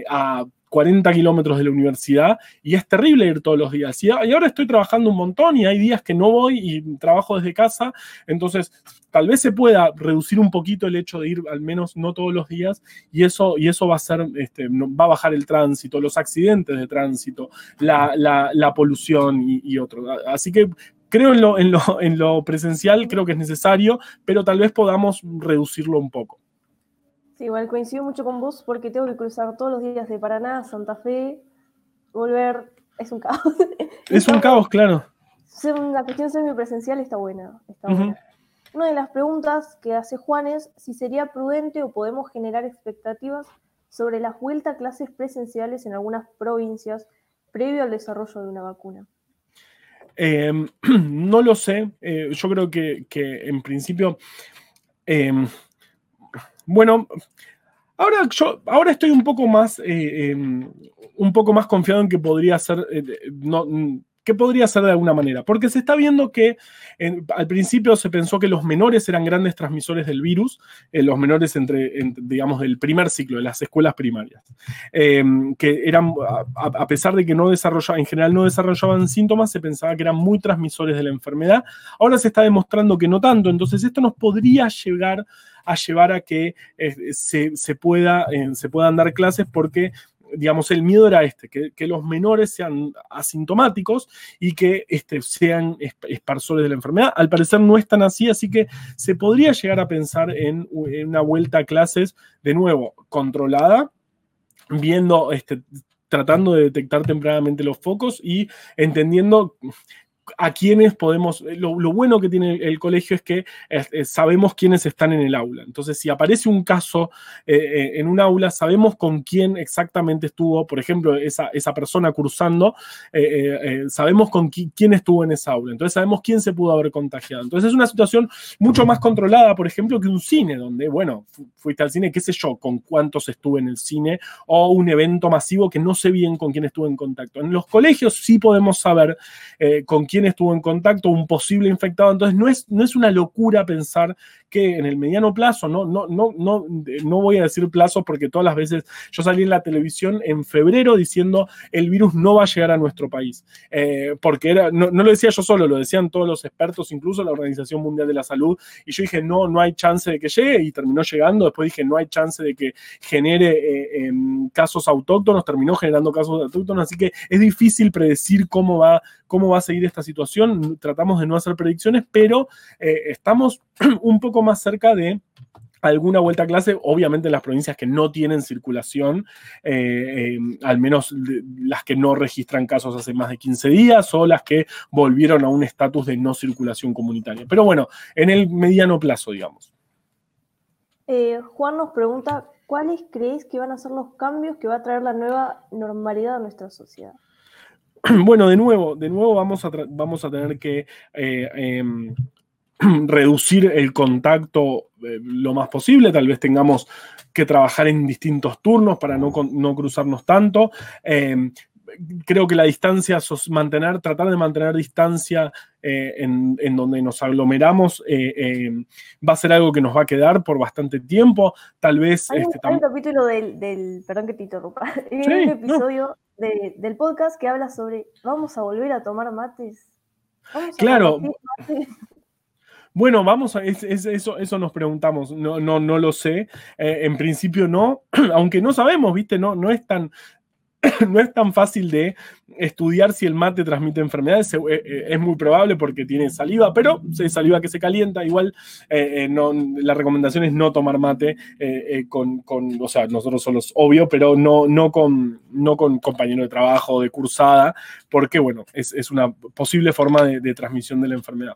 a 40 kilómetros de la universidad y es terrible ir todos los días. Y, ahora estoy trabajando un montón y hay días que no voy y trabajo desde casa, entonces tal vez se pueda reducir un poquito el hecho de ir al menos no todos los días y eso, y eso va a ser, este, va a bajar el tránsito, los accidentes de tránsito, la, polución y, y otro. Así que creo en lo, en, lo, en lo presencial, creo que es necesario, pero tal vez podamos reducirlo un poco igual coincido mucho con vos porque tengo que cruzar todos los días de Paraná a Santa Fe, volver, es un caos. Es un caos, claro. La cuestión semipresencial está buena, está buena. Una de las preguntas que hace Juan es si sería prudente o podemos generar expectativas sobre la vuelta a clases presenciales en algunas provincias previo al desarrollo de una vacuna. Em, no lo sé. Eh, yo creo que, en principio em, bueno, ahora yo ahora estoy un poco más, eh, em, un poco más confiado en que podría ser, eh, no, que podría ser de alguna manera, porque se está viendo que al principio se pensó que los menores eran grandes transmisores del virus, eh, los menores entre, digamos, del primer ciclo, de las escuelas primarias, em, que eran, a, pesar de que no desarrollaban, en general no desarrollaban síntomas, se pensaba que eran muy transmisores de la enfermedad. Ahora se está demostrando que no tanto, entonces esto nos podría llegar a llevar a que eh, se, pueda, eh, se puedan dar clases porque digamos, el miedo era este, que, los menores sean asintomáticos y que este, sean esparsores de la enfermedad. Al parecer no es tan así, así que se podría llegar a pensar en, una vuelta a clases, de nuevo, controlada, viendo, este, tratando de detectar tempranamente los focos y entendiendo a quiénes podemos, eh, lo, bueno que tiene el, colegio es que sabemos quiénes están en el aula. Entonces, si aparece un caso eh, eh, en un aula, sabemos con quién exactamente estuvo, por ejemplo, esa, esa persona cursando, sabemos con quién estuvo en esa aula. Entonces, sabemos quién se pudo haber contagiado. Entonces, es una situación mucho más controlada, por ejemplo, que un cine, donde, bueno, fuiste al cine, qué sé yo, con cuántos estuve en el cine, o un evento masivo que no sé bien con quién estuve en contacto. En los colegios sí podemos saber con quién estuvo en contacto, un posible infectado. Entonces, no es, no es una locura pensar que en el mediano plazo, no, no, no, no, no voy a decir plazo porque todas las veces yo salí en la televisión en febrero diciendo el virus no va a llegar a nuestro país. Eh, porque era, no, lo decía yo solo, lo decían todos los expertos, incluso la Organización Mundial de la Salud. Y yo dije, no, no hay chance de que llegue y terminó llegando. Después dije, no hay chance de que genere eh, em, casos autóctonos, terminó generando casos autóctonos. Así que es difícil predecir cómo va, cómo va a seguir esta situación. Tratamos de no hacer predicciones, pero eh, estamos un poco más cerca de alguna vuelta a clase, obviamente en las provincias que no tienen circulación, eh, eh, al menos las que no registran casos hace más de 15 días o las que volvieron a un estatus de no circulación comunitaria. Pero bueno, en el mediano plazo, digamos. Juan nos pregunta, ¿cuáles creéis que van a ser los cambios que va a traer la nueva normalidad a nuestra sociedad? Bueno, de nuevo, de nuevo vamos a, vamos a tener que eh, em, reducir el contacto eh, lo más posible. Tal vez tengamos que trabajar en distintos turnos para no, no cruzarnos tanto. Em, creo que la distancia, mantener, tratar de mantener distancia eh, en, donde nos aglomeramos eh, va a ser algo que nos va a quedar por bastante tiempo. Tal vez. Hay, este, un capítulo del, Perdón que te interrumpa. Hay un episodio del podcast que habla sobre. ¿Vamos a volver a tomar mates? claro. Bueno, vamos a eso, eso nos preguntamos. No, no, no lo sé. Eh, en principio no, aunque no sabemos, ¿viste? No, no es tan no es tan fácil de estudiar si el mate transmite enfermedades. Eh, eh, es muy probable porque tiene saliva, pero saliva que se calienta. Igual no, la recomendación es no tomar mate con, o sea, nosotros solos, obvio, pero no, no, con, no con compañero de trabajo, de cursada, porque, bueno, es, una posible forma de transmisión de la enfermedad.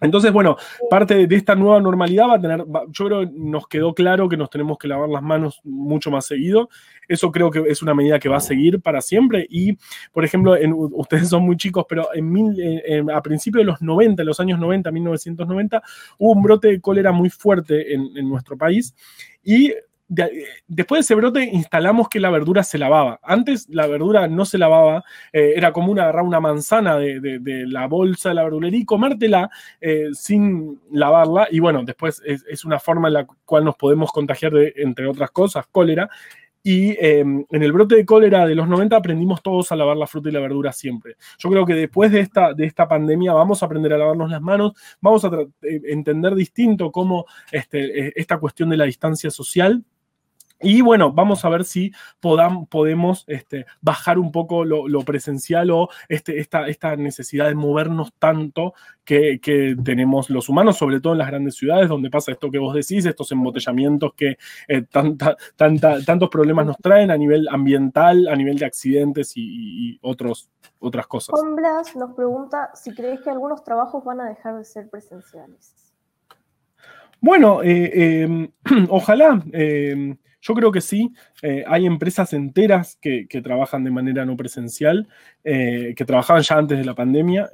Entonces, bueno, parte de esta nueva normalidad va a tener, yo creo que nos quedó claro que nos tenemos que lavar las manos mucho más seguido. Eso creo que es una medida que va a seguir para siempre. Y, por ejemplo, ustedes son muy chicos, pero en a principios de los 90, en los años 90, 1990, hubo un brote de cólera muy fuerte en nuestro país. Y después de ese brote instalamos que la verdura se lavaba. Antes la verdura no se lavaba, eh, era común agarrar una manzana de, la bolsa de la verdulería y comértela eh, sin lavarla. Y bueno, después es, una forma en la cual nos podemos contagiar entre otras cosas, cólera. Y em, en el brote de cólera de los 90 aprendimos todos a lavar la fruta y la verdura siempre. Yo creo que después de esta, de esta pandemia vamos a aprender a lavarnos las manos, vamos a eh, entender distinto cómo este, esta cuestión de la distancia social y bueno, vamos a ver si podemos este, bajar un poco lo, presencial o este, esta, esta, necesidad de movernos tanto que, tenemos los humanos, sobre todo en las grandes ciudades, donde pasa esto que vos decís, estos embotellamientos que eh, tanta, tantos problemas nos traen a nivel ambiental, a nivel de accidentes y, otros, otras cosas. Juan Blas nos pregunta si crees que algunos trabajos van a dejar de ser presenciales. Bueno, eh, em, ojalá. Yo creo que sí. Eh, hay empresas enteras que, trabajan de manera no presencial, eh, que trabajaban ya antes de la pandemia.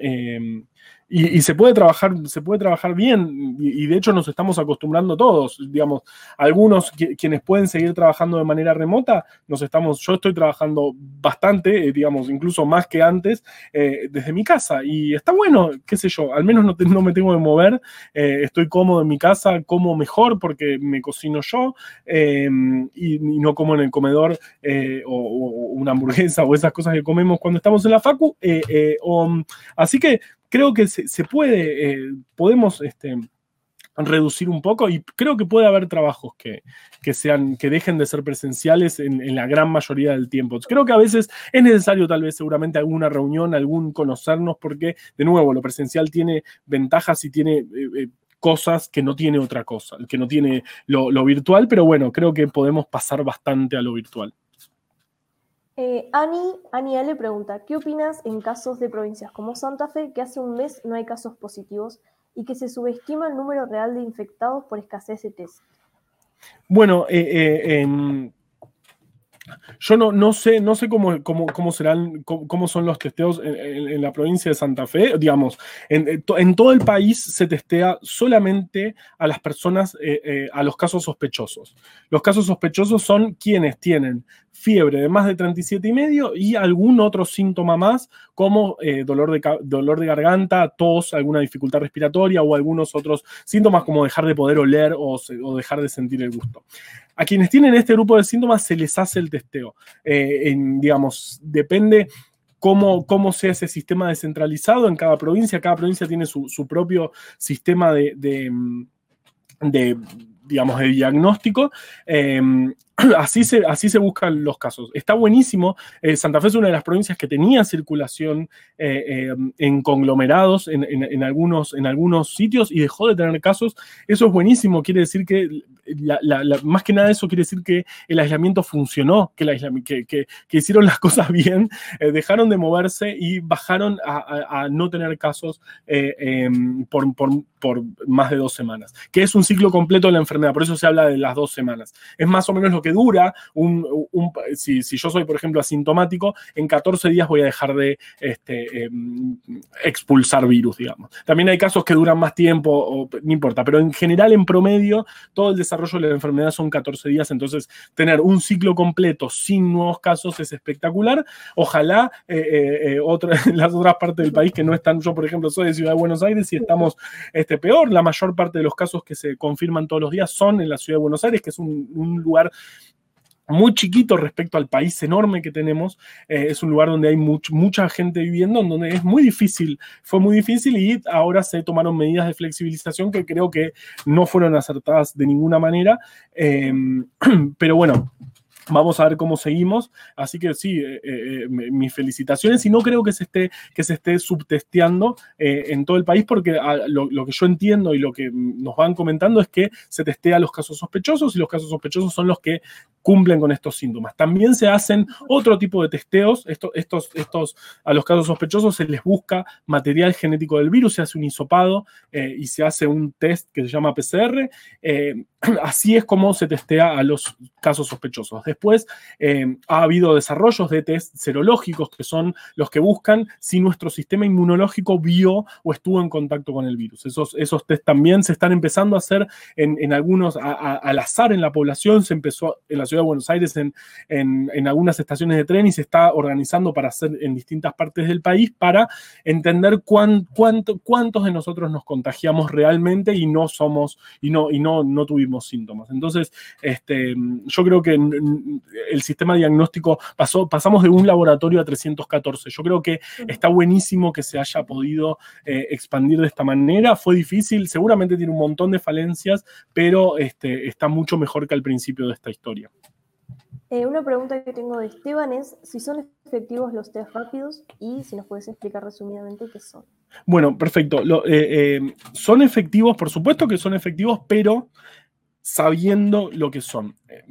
Y, se, puede trabajar, se puede trabajar bien, y, de hecho nos estamos acostumbrando todos, digamos, algunos quienes pueden seguir trabajando de manera remota, nos estamos, yo estoy trabajando bastante, eh, digamos, incluso más que antes, eh, desde mi casa, y está bueno, qué sé yo, al menos no, no me tengo que mover, eh, estoy cómodo en mi casa, como mejor porque me cocino yo, em, y, no como en el comedor o, una hamburguesa o esas cosas que comemos cuando estamos en la facu, así que creo que se, puede, eh, podemos este, reducir un poco y creo que puede haber trabajos que, sean, que dejen de ser presenciales en, la gran mayoría del tiempo. Creo que a veces es necesario tal vez seguramente alguna reunión, algún conocernos, porque de nuevo lo presencial tiene ventajas y tiene... Eh, eh, cosas que no tiene otra cosa, que no tiene lo virtual, pero bueno, creo que podemos pasar bastante a lo virtual. Ani, Ani le pregunta, ¿qué opinas en casos de provincias como Santa Fe que hace un mes no hay casos positivos y que se subestima el número real de infectados por escasez de test? Bueno, eh, eh, em, yo no, no sé, no sé cómo, cómo, serán, cómo, son los testeos en, la provincia de Santa Fe. Digamos, en, en, todo el país se testea solamente a las personas, a los casos sospechosos. Los casos sospechosos son quienes tienen fiebre de más de 37 y medio y algún otro síntoma más como eh, dolor, de, dolor de garganta, tos, alguna dificultad respiratoria o algunos otros síntomas como dejar de poder oler o, dejar de sentir el gusto. A quienes tienen este grupo de síntomas se les hace el testeo. Eh, digamos, depende Cómo, cómo, sea ese sistema descentralizado en cada provincia. Cada provincia tiene su, propio sistema de, de, digamos, de diagnóstico. Eh, Así se, así se buscan los casos. Está buenísimo. Eh, Santa Fe es una de las provincias que tenía circulación eh, eh, en conglomerados en, algunos, en algunos sitios y dejó de tener casos. Eso es buenísimo. Quiere decir que, más que nada eso quiere decir que el aislamiento funcionó, que, hicieron las cosas bien, dejaron de moverse y bajaron a, no tener casos em, por, más de dos semanas, que es un ciclo completo de la enfermedad. Por eso se habla de las dos semanas. Es más o menos lo que dura, si, yo soy, por ejemplo, asintomático, en 14 días voy a dejar de este, em, expulsar virus, digamos. También hay casos que duran más tiempo, no importa, pero en general, en promedio, todo el desarrollo de la enfermedad son 14 días, entonces tener un ciclo completo sin nuevos casos es espectacular. Ojalá eh, eh, eh las otras partes del país que no están, yo por ejemplo soy de Ciudad de Buenos Aires y estamos este, peor, la mayor parte de los casos que se confirman todos los días son en la Ciudad de Buenos Aires, que es un lugar muy chiquito respecto al país enorme que tenemos. Eh, es un lugar donde hay mucha gente viviendo, donde es muy difícil, fue muy difícil y ahora se tomaron medidas de flexibilización que creo que no fueron acertadas de ninguna manera. Em, pero bueno, Vamos a ver cómo seguimos. Así que sí, eh, eh, mis felicitaciones. Y no creo que se esté, que se esté subtesteando eh, en todo el país, porque ah, lo, que yo entiendo y lo que nos van comentando es que se testea los casos sospechosos y los casos sospechosos son los que cumplen con estos síntomas. También se hacen otro tipo de testeos. Estos, estos, a los casos sospechosos se les busca material genético del virus, se hace un hisopado y se hace un test que se llama PCR. así es como se testea a los casos sospechosos. Después eh, ha habido desarrollos de test serológicos que son los que buscan si nuestro sistema inmunológico vio o estuvo en contacto con el virus. Esos, test también se están empezando a hacer en, algunos, al azar en la población. Se empezó en la ciudad de Buenos Aires en, algunas estaciones de tren y se está organizando para hacer en distintas partes del país para entender cuánto, cuántos de nosotros nos contagiamos realmente y no somos, y no, no, no tuvimos síntomas. Entonces, este, yo creo que el sistema diagnóstico pasó, pasamos de un laboratorio a 314. Yo creo que está buenísimo que se haya podido eh, expandir de esta manera. Fue difícil, seguramente tiene un montón de falencias, pero este, está mucho mejor que al principio de esta historia. Eh, una pregunta que tengo de Esteban es si son efectivos los test rápidos y si nos puedes explicar resumidamente qué son. Bueno, perfecto. Eh, son efectivos, por supuesto que son efectivos, pero sabiendo lo que son. Eh,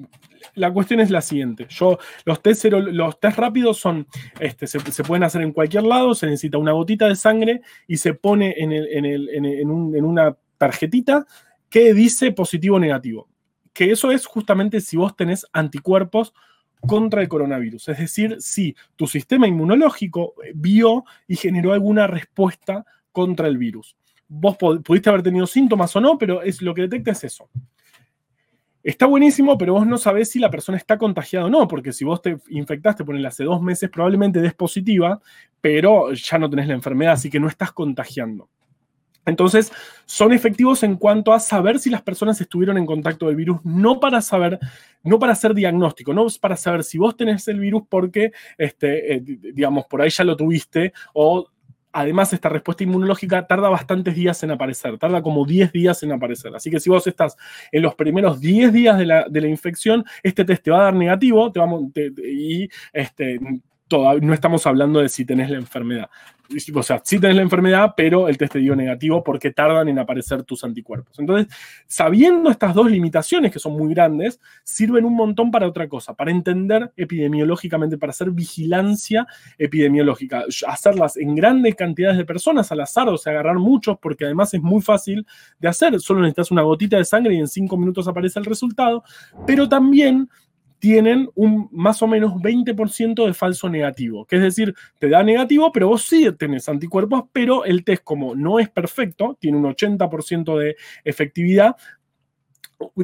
la cuestión es la siguiente. Yo, los test, los test rápidos son, este, se, pueden hacer en cualquier lado, se necesita una gotita de sangre y se pone en, en, una tarjetita que dice positivo o negativo. Que eso es justamente si vos tenés anticuerpos contra el coronavirus. Es decir, si tu sistema inmunológico vio y generó alguna respuesta contra el virus. Vos pudiste haber tenido síntomas o no, pero es, lo que detecta es eso. Está buenísimo, pero vos no sabés si la persona está contagiada o no, porque si vos te infectaste, ponele hace dos meses, probablemente des positiva, pero ya no tenés la enfermedad, así que no estás contagiando. Entonces, son efectivos en cuanto a saber si las personas estuvieron en contacto del virus, no para saber, no para hacer diagnóstico, no para saber si vos tenés el virus porque, este, eh, digamos, por ahí ya lo tuviste o además esta respuesta inmunológica tarda bastantes días en aparecer, tarda como 10 días en aparecer. Así que si vos estás en los primeros 10 días de la, de la infección, este test te va a dar negativo te vamos, y este, no estamos hablando de si tenés la enfermedad. O sea, sí tenés la enfermedad, pero el test te dio negativo porque tardan en aparecer tus anticuerpos. Entonces, sabiendo estas dos limitaciones que son muy grandes, sirven un montón para otra cosa, para entender epidemiológicamente, para hacer vigilancia epidemiológica, hacerlas en grandes cantidades de personas al azar, o sea, agarrar muchos, porque además es muy fácil de hacer. Solo necesitas una gotita de sangre y en cinco minutos aparece el resultado, pero también tienen un más o menos 20% de falso negativo, que es decir, te da negativo, pero vos sí tenés anticuerpos, pero el test como no es perfecto, tiene un 80% de efectividad,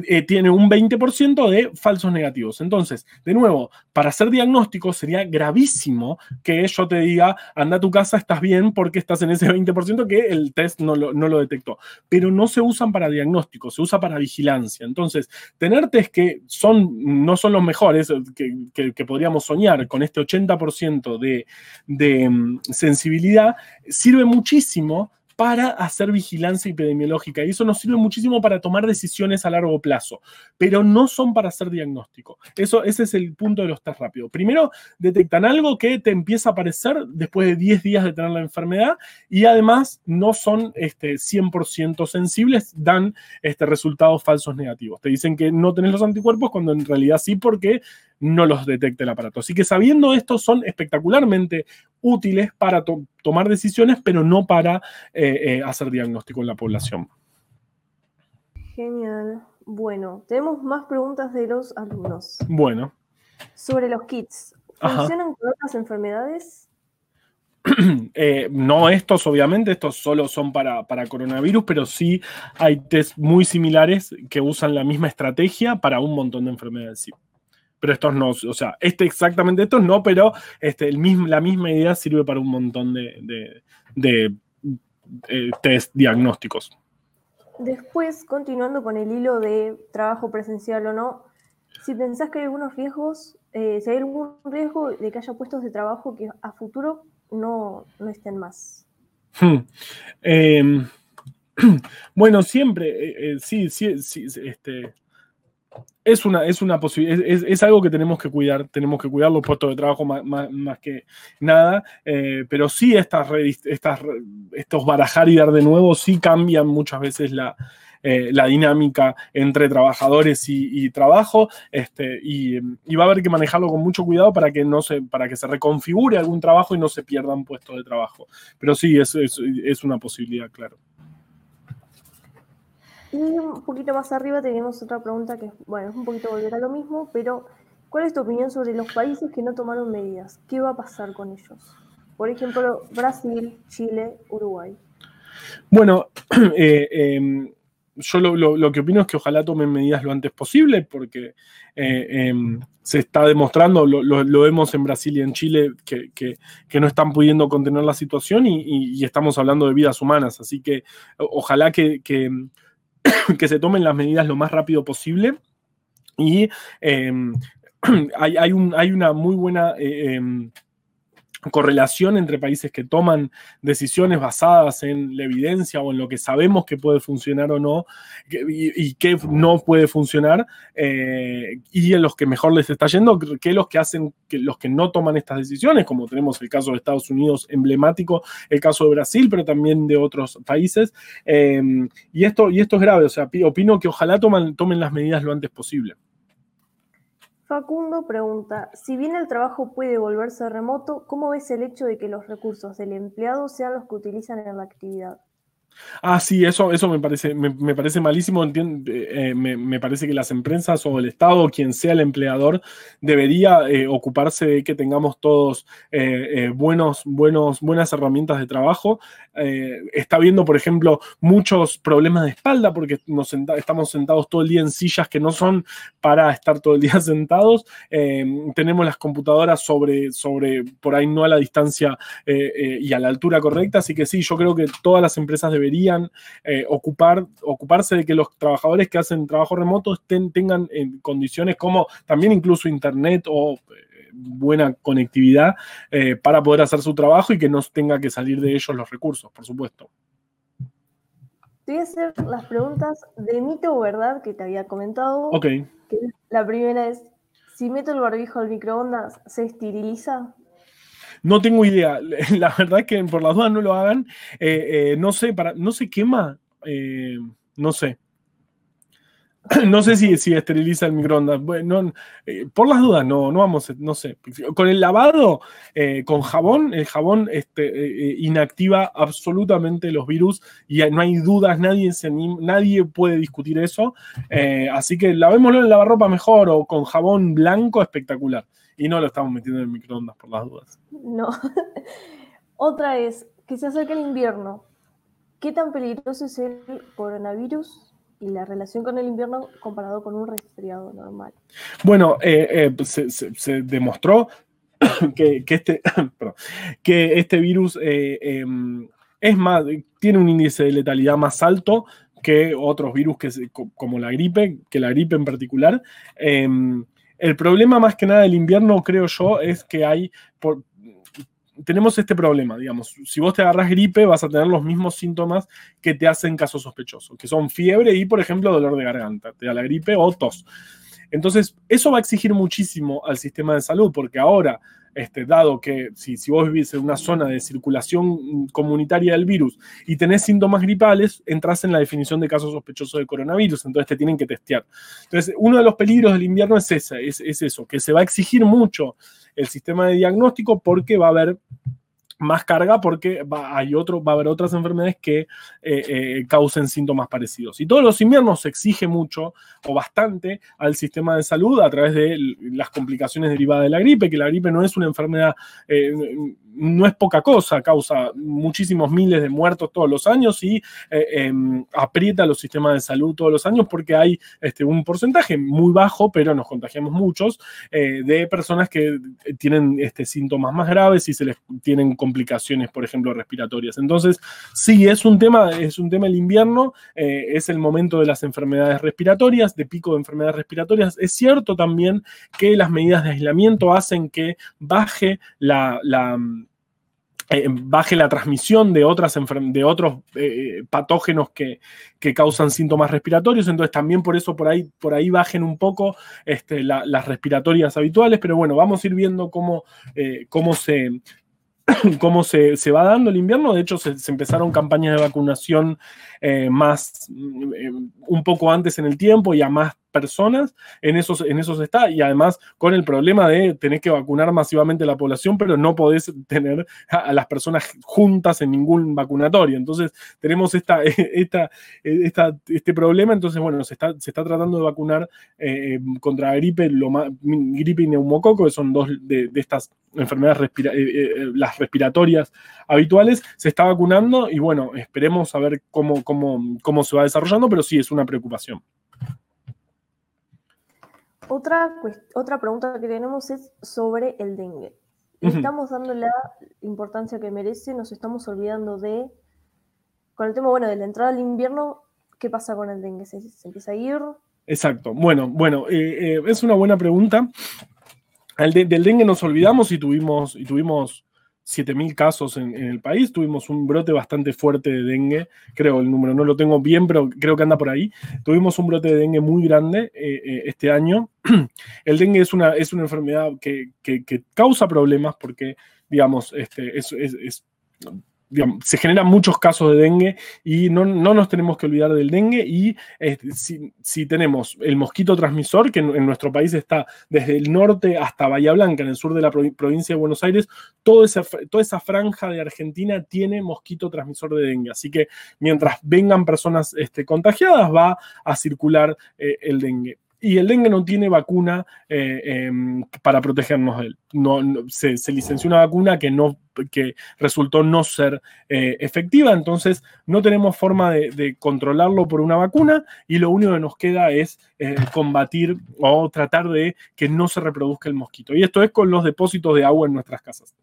eh, tiene un 20% de falsos negativos. Entonces, de nuevo, para hacer diagnóstico sería gravísimo que yo te diga, anda a tu casa, estás bien porque estás en ese 20% que el test no lo, detectó. Pero no se usan para diagnóstico, se usa para vigilancia. Entonces, tener test que son, no son los mejores que, que, podríamos soñar con este 80% de, de mm, sensibilidad, sirve muchísimo para hacer vigilancia epidemiológica y eso nos sirve muchísimo para tomar decisiones a largo plazo, pero no son para hacer diagnóstico. Eso, ese es el punto de los test rápidos. Primero, detectan algo que te empieza a aparecer después de 10 días de tener la enfermedad y además no son este, 100% sensibles, dan este, resultados falsos negativos. Te dicen que no tenés los anticuerpos cuando en realidad sí porque no los detecta el aparato. Así que sabiendo esto son espectacularmente útiles para tomar decisiones, pero no para eh, eh, hacer diagnóstico en la población. Genial. Bueno, tenemos más preguntas de los alumnos. Bueno. Sobre los kits. ¿Funcionan con otras enfermedades? Eh, no estos, obviamente, estos solo son para, para, coronavirus, pero sí hay test muy similares que usan la misma estrategia para un montón de enfermedades. Pero estos no, o sea, este exactamente estos no, pero este, el mismo, la misma idea sirve para un montón de, eh, test diagnósticos. Después, continuando con el hilo de trabajo presencial o no, si pensás que hay algunos riesgos, eh, si hay algún riesgo de que haya puestos de trabajo que a futuro no, estén más. Hmm. Em, bueno, siempre, eh, sí, sí, sí, este, es una, es una posibilidad, es, algo que tenemos que cuidar, tenemos que cuidar los puestos de trabajo más, que nada, eh, pero sí estas, estas, estos barajar y dar de nuevo sí cambian muchas veces la, eh, la dinámica entre trabajadores y, trabajo, este, y, va a haber que manejarlo con mucho cuidado para que, no se, para que se reconfigure algún trabajo y no se pierdan puestos de trabajo. Pero sí, es, es una posibilidad, claro. Y un poquito más arriba tenemos otra pregunta que, bueno, es un poquito volver a lo mismo, pero ¿cuál es tu opinión sobre los países que no tomaron medidas? ¿Qué va a pasar con ellos? Por ejemplo, Brasil, Chile, Uruguay. Bueno, eh, em, yo lo, que opino es que ojalá tomen medidas lo antes posible, porque eh, em, se está demostrando, lo, vemos en Brasil y en Chile, que, no están pudiendo contener la situación y, estamos hablando de vidas humanas. Así que ojalá que, que, se tomen las medidas lo más rápido posible. Y em, hay, hay, un, hay, una muy buena... Eh, correlación entre países que toman decisiones basadas en la evidencia o en lo que sabemos que puede funcionar o no y, que no puede funcionar eh, y en los que mejor les está yendo que los que hacen que los que no toman estas decisiones como tenemos el caso de Estados Unidos emblemático el caso de Brasil pero también de otros países eh, y esto y esto es grave o sea opino que ojalá tomen las medidas lo antes posible Facundo pregunta, si bien el trabajo puede volverse remoto, ¿cómo ves el hecho de que los recursos del empleado sean los que utilizan en la actividad? Ah, sí, eso, eso me parece, me, parece malísimo. Eh, me, parece que las empresas o el Estado, o quien sea el empleador, debería eh, ocuparse de que tengamos todos eh, buenos, buenos, buenas herramientas de trabajo. está viendo, por ejemplo, muchos problemas de espalda porque nos estamos sentados todo el día en sillas que no son para estar todo el día sentados. tenemos las computadoras sobre, sobre, por ahí no a la distancia y a la altura correcta. Así que sí, yo creo que todas las empresas deberían eh, ocupar, ocuparse de que los trabajadores que hacen trabajo remoto estén, tengan en condiciones como también incluso internet o eh, buena conectividad eh, para poder hacer su trabajo y que no tenga que salir de ellos los recursos, por supuesto. Te voy a hacer las preguntas de mito o verdad que te había comentado. Ok. la primera es, si meto el barbijo al microondas, ¿se esteriliza? No tengo idea. La verdad es que por las dudas no lo hagan. Eh, eh, no sé, para, no se quema. Eh, no sé. No sé si, si esteriliza el microondas. Bueno, por las dudas, no, no vamos, no sé. Con el lavado, con jabón, el jabón este, inactiva absolutamente los virus y no hay dudas, nadie, se nadie puede discutir eso. así que lavémoslo en lavarropa mejor o con jabón blanco, espectacular. Y no lo estamos metiendo en el microondas por las dudas. No. Otra es que se acerca el invierno. ¿Qué tan peligroso es el coronavirus y la relación con el invierno comparado con un resfriado normal? Bueno, eh, eh, se, demostró que, este, que este virus eh, em, es más, tiene un índice de letalidad más alto que otros virus que, como la gripe, que la gripe en particular. El problema más que nada del invierno, creo yo, es que hay... tenemos este problema, digamos. Si vos te agarras gripe, vas a tener los mismos síntomas que te hacen caso sospechoso, que son fiebre y, por ejemplo, dolor de garganta. Te da la gripe o tos. Entonces, eso va a exigir muchísimo al sistema de salud, porque ahora este, dado que si, si, vos vivís en una zona de circulación comunitaria del virus y tenés síntomas gripales, entras en la definición de caso sospechoso de coronavirus, entonces te tienen que testear. Entonces, uno de los peligros del invierno es, ese, es, es eso, que se va a exigir mucho el sistema de diagnóstico porque va a haber más carga porque va, hay otro, va a haber otras enfermedades que eh, eh, causen síntomas parecidos. Y todos los inviernos se exige mucho o bastante al sistema de salud a través de las complicaciones derivadas de la gripe, que la gripe no es una enfermedad eh, no es poca cosa, causa muchísimos miles de muertos todos los años y em, aprieta los sistemas de salud todos los años porque hay este, un porcentaje muy bajo, pero nos contagiamos muchos, de personas que tienen este, síntomas más graves y se les tienen complicaciones, por ejemplo, respiratorias. Entonces, sí, es un tema, es un tema el invierno, eh, es el momento de las enfermedades respiratorias, de pico de enfermedades respiratorias. Es cierto también que las medidas de aislamiento hacen que baje la eh, baje la transmisión de, otras de otros eh, patógenos que, causan síntomas respiratorios, entonces también por eso por ahí, por ahí bajen un poco este, las respiratorias habituales, pero bueno, vamos a ir viendo cómo, cómo se, cómo se, va dando el invierno. De hecho, se, empezaron campañas de vacunación más un poco antes en el tiempo y a más personas, en esos, en esos está, y además con el problema de tener que vacunar masivamente la población, pero no podés tener a, las personas juntas en ningún vacunatorio. Entonces tenemos esta, esta, este problema, entonces bueno, se está, se está tratando de vacunar eh, contra gripe, lo gripe y neumococo, que son dos de, estas enfermedades eh, eh, las respiratorias habituales, se está vacunando y bueno, esperemos a ver cómo, cómo, cómo se va desarrollando, pero sí es una preocupación. Otra, otra pregunta que tenemos es sobre el dengue. Estamos dando la importancia que merece, nos estamos olvidando de, con el tema, bueno, de la entrada al invierno, ¿qué pasa con el dengue? ¿Se, empieza a ir? Exacto. Bueno, bueno, eh, eh, es una buena pregunta. del dengue nos olvidamos y tuvimos, y tuvimos 7.000 casos en, el país, tuvimos un brote bastante fuerte de dengue, creo el número no lo tengo bien, pero creo que anda por ahí. Tuvimos un brote de dengue muy grande eh, eh, este año. El dengue es una, es una enfermedad que, causa problemas porque, digamos, este, es, es se generan muchos casos de dengue y no, nos tenemos que olvidar del dengue y este, si, tenemos el mosquito transmisor, que en, nuestro país está desde el norte hasta Bahía Blanca, en el sur de la provincia de Buenos Aires, toda esa, toda esa franja de Argentina tiene mosquito transmisor de dengue. Así que mientras vengan personas este, contagiadas, va a circular eh, el dengue y el dengue no tiene vacuna eh, em, para protegernos de él. No, se, licenció una vacuna que, no, que resultó no ser eh, efectiva, entonces no tenemos forma de, controlarlo por una vacuna y lo único que nos queda es eh, combatir o tratar de que no se reproduzca el mosquito. Y esto es con los depósitos de agua en nuestras casas.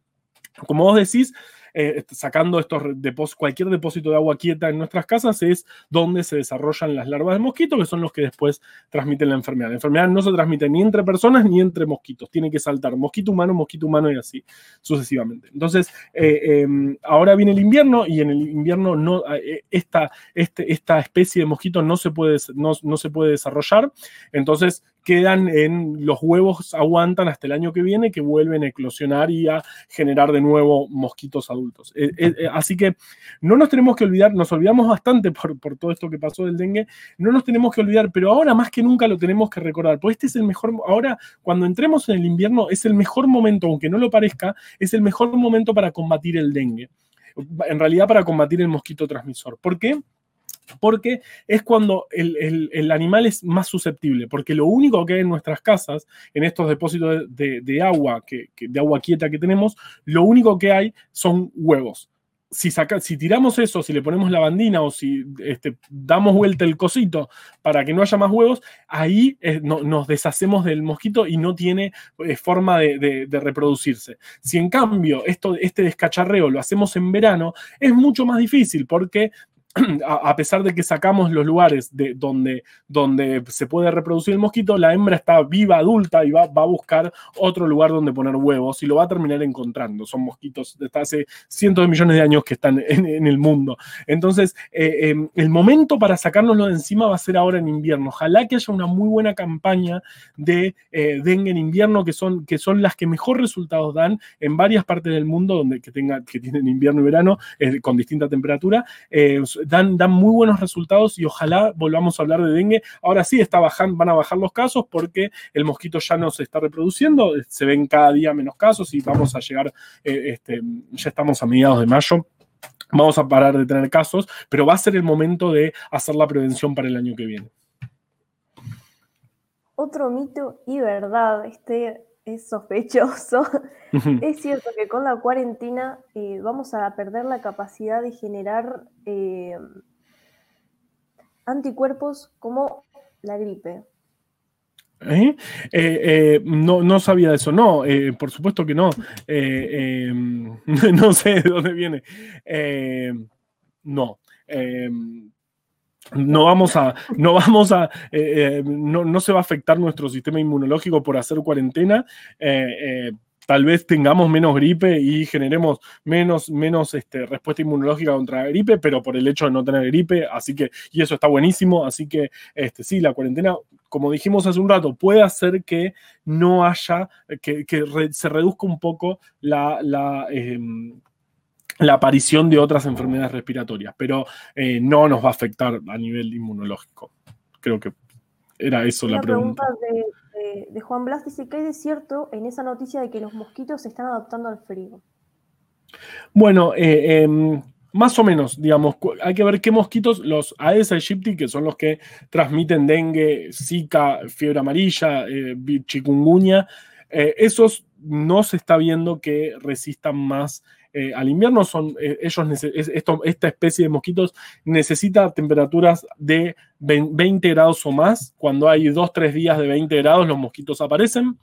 Como vos decís, eh, sacando estos cualquier depósito de agua quieta en nuestras casas es donde se desarrollan las larvas de mosquito, que son los que después transmiten la enfermedad. La enfermedad no se transmite ni entre personas ni entre mosquitos, tiene que saltar mosquito humano, mosquito humano y así sucesivamente. Entonces, eh, em, ahora viene el invierno y en el invierno no, eh, esta, este, esta especie de mosquito no se puede, no, no se puede desarrollar. Entonces, quedan en los huevos, aguantan hasta el año que viene, que vuelven a eclosionar y a generar de nuevo mosquitos adultos. Eh, eh, eh, así que no nos tenemos que olvidar, nos olvidamos bastante por, por, todo esto que pasó del dengue, no nos tenemos que olvidar, pero ahora más que nunca lo tenemos que recordar, pues este es el mejor, ahora cuando entremos en el invierno es el mejor momento, aunque no lo parezca, es el mejor momento para combatir el dengue. En realidad para combatir el mosquito transmisor. ¿Por qué? Porque es cuando el, animal es más susceptible, porque lo único que hay en nuestras casas, en estos depósitos de, agua, que, de agua quieta que tenemos, lo único que hay son huevos. Si, saca, si tiramos eso, si le ponemos la bandina o si este, damos vuelta el cosito para que no haya más huevos, ahí eh, nos deshacemos del mosquito y no tiene eh, forma de, reproducirse. Si en cambio esto, este descacharreo lo hacemos en verano, es mucho más difícil porque a, pesar de que sacamos los lugares de donde, donde se puede reproducir el mosquito, la hembra está viva, adulta y va, a buscar otro lugar donde poner huevos y lo va a terminar encontrando. Son mosquitos desde hace cientos de millones de años que están en, el mundo. Entonces, eh, em, el momento para sacárnoslo de encima va a ser ahora en invierno. Ojalá que haya una muy buena campaña de eh, dengue en invierno, que son, que son las que mejor resultados dan en varias partes del mundo donde que, tenga, que tienen invierno y verano eh, con distinta temperatura dan, dan muy buenos resultados y ojalá volvamos a hablar de dengue. Ahora sí está bajando, van a bajar los casos porque el mosquito ya no se está reproduciendo, se ven cada día menos casos y vamos a llegar, eh, este, ya estamos a mediados de mayo. Vamos a parar de tener casos, pero va a ser el momento de hacer la prevención para el año que viene. Otro mito y verdad, este es sospechoso. es cierto que con la cuarentena eh, vamos a perder la capacidad de generar eh, anticuerpos como la gripe. ¿Eh? no, no, sabía eso, no, por supuesto que no. no sé de dónde viene. no no vamos a, no vamos a, eh, eh, no, se va a afectar nuestro sistema inmunológico por hacer cuarentena. Eh, tal vez tengamos menos gripe y generemos menos, menos este, respuesta inmunológica contra la gripe, pero por el hecho de no tener gripe, así que, y eso está buenísimo, así que este, sí, la cuarentena, como dijimos hace un rato, puede hacer que no haya, que, se reduzca un poco la, la em, la aparición de otras enfermedades respiratorias, pero eh, no nos va a afectar a nivel inmunológico. Creo que Era eso la pregunta. pregunta de, de, Juan Blas dice, ¿qué hay de cierto en esa noticia de que los mosquitos se están adaptando al frío? Bueno, eh, em, más o menos, digamos, hay que ver qué mosquitos, los Aedes aegypti, que son los que transmiten dengue, zika, fiebre amarilla, eh, chikungunya, esos no se está viendo que resistan más eh, al invierno. Son, ellos esta especie de mosquitos necesita temperaturas de 20 grados o más. Cuando hay 2-3 días de 20 grados, los mosquitos aparecen.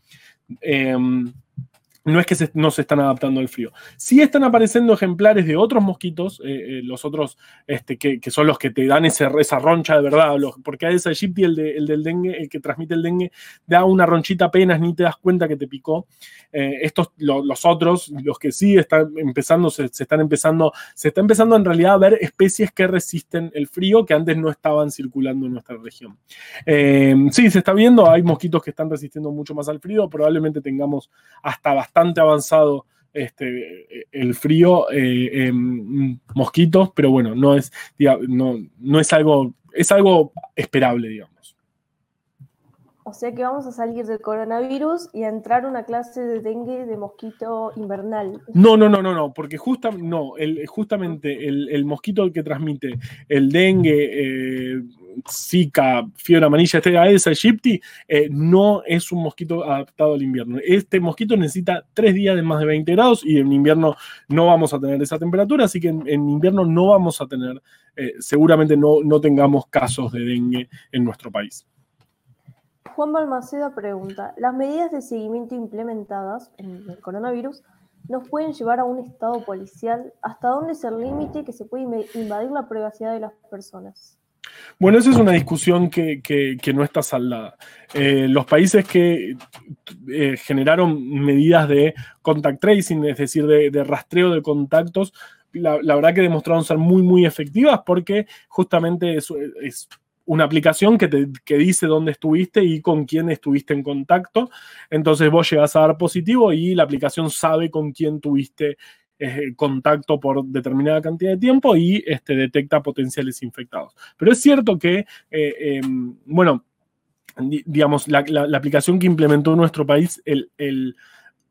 No es que no se están adaptando al frío. Sí están apareciendo ejemplares de otros mosquitos, eh, eh, los otros este, que, son los que te dan ese, esa roncha de verdad, porque ese aegypti, el, el del dengue, el que transmite el dengue, da una ronchita apenas, ni te das cuenta que te picó. Eh, estos, los otros, los que sí están empezando, se, están empezando, se está empezando en realidad a ver especies que resisten el frío que antes no estaban circulando en nuestra región. sí, se está viendo, hay mosquitos que están resistiendo mucho más al frío, probablemente tengamos hasta bastante bastante avanzado este, el frío eh, mosquitos, pero bueno, no es, no, no es algo, es algo esperable, digamos. O sea que vamos a salir del coronavirus y a entrar una clase de dengue de mosquito invernal. No, no, no, no, no, porque justa, no, justamente el, el, mosquito que transmite el dengue, eh, Zika, fiebre amarilla, este Aedes aegypti, eh, no es un mosquito adaptado al invierno. Este mosquito necesita tres días de más de 20 grados y en invierno no vamos a tener esa temperatura, así que en, invierno no vamos a tener, eh, seguramente no, no tengamos casos de dengue en nuestro país. Juan Balmaceda pregunta, ¿las medidas de seguimiento implementadas en el coronavirus nos pueden llevar a un estado policial? ¿Hasta dónde es el límite que se puede invadir la privacidad de las personas? Bueno, esa es una discusión que, no está saldada. Eh, los países que eh, generaron medidas de contact tracing, es decir, de, rastreo de contactos, la, verdad que demostraron ser muy, muy efectivas porque justamente es, una aplicación que te dice dónde estuviste y con quién estuviste en contacto. Entonces vos llegas a dar positivo y la aplicación sabe con quién tuviste eh, contacto por determinada cantidad de tiempo y este, detecta potenciales infectados. Pero es cierto que, eh, em, bueno, digamos, la, aplicación que implementó nuestro país, el,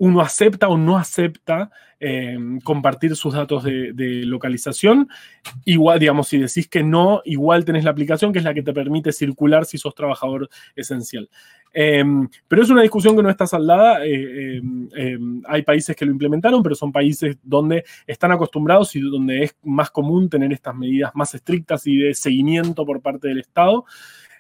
uno acepta o no acepta em, compartir sus datos de, de, localización. Igual, digamos, si decís que no, igual tenés la aplicación que es la que te permite circular si sos trabajador esencial. Em, pero es una discusión que no está saldada. Eh, em, em, hay países que lo implementaron, pero son países donde están acostumbrados y donde es más común tener estas medidas más estrictas y de seguimiento por parte del Estado.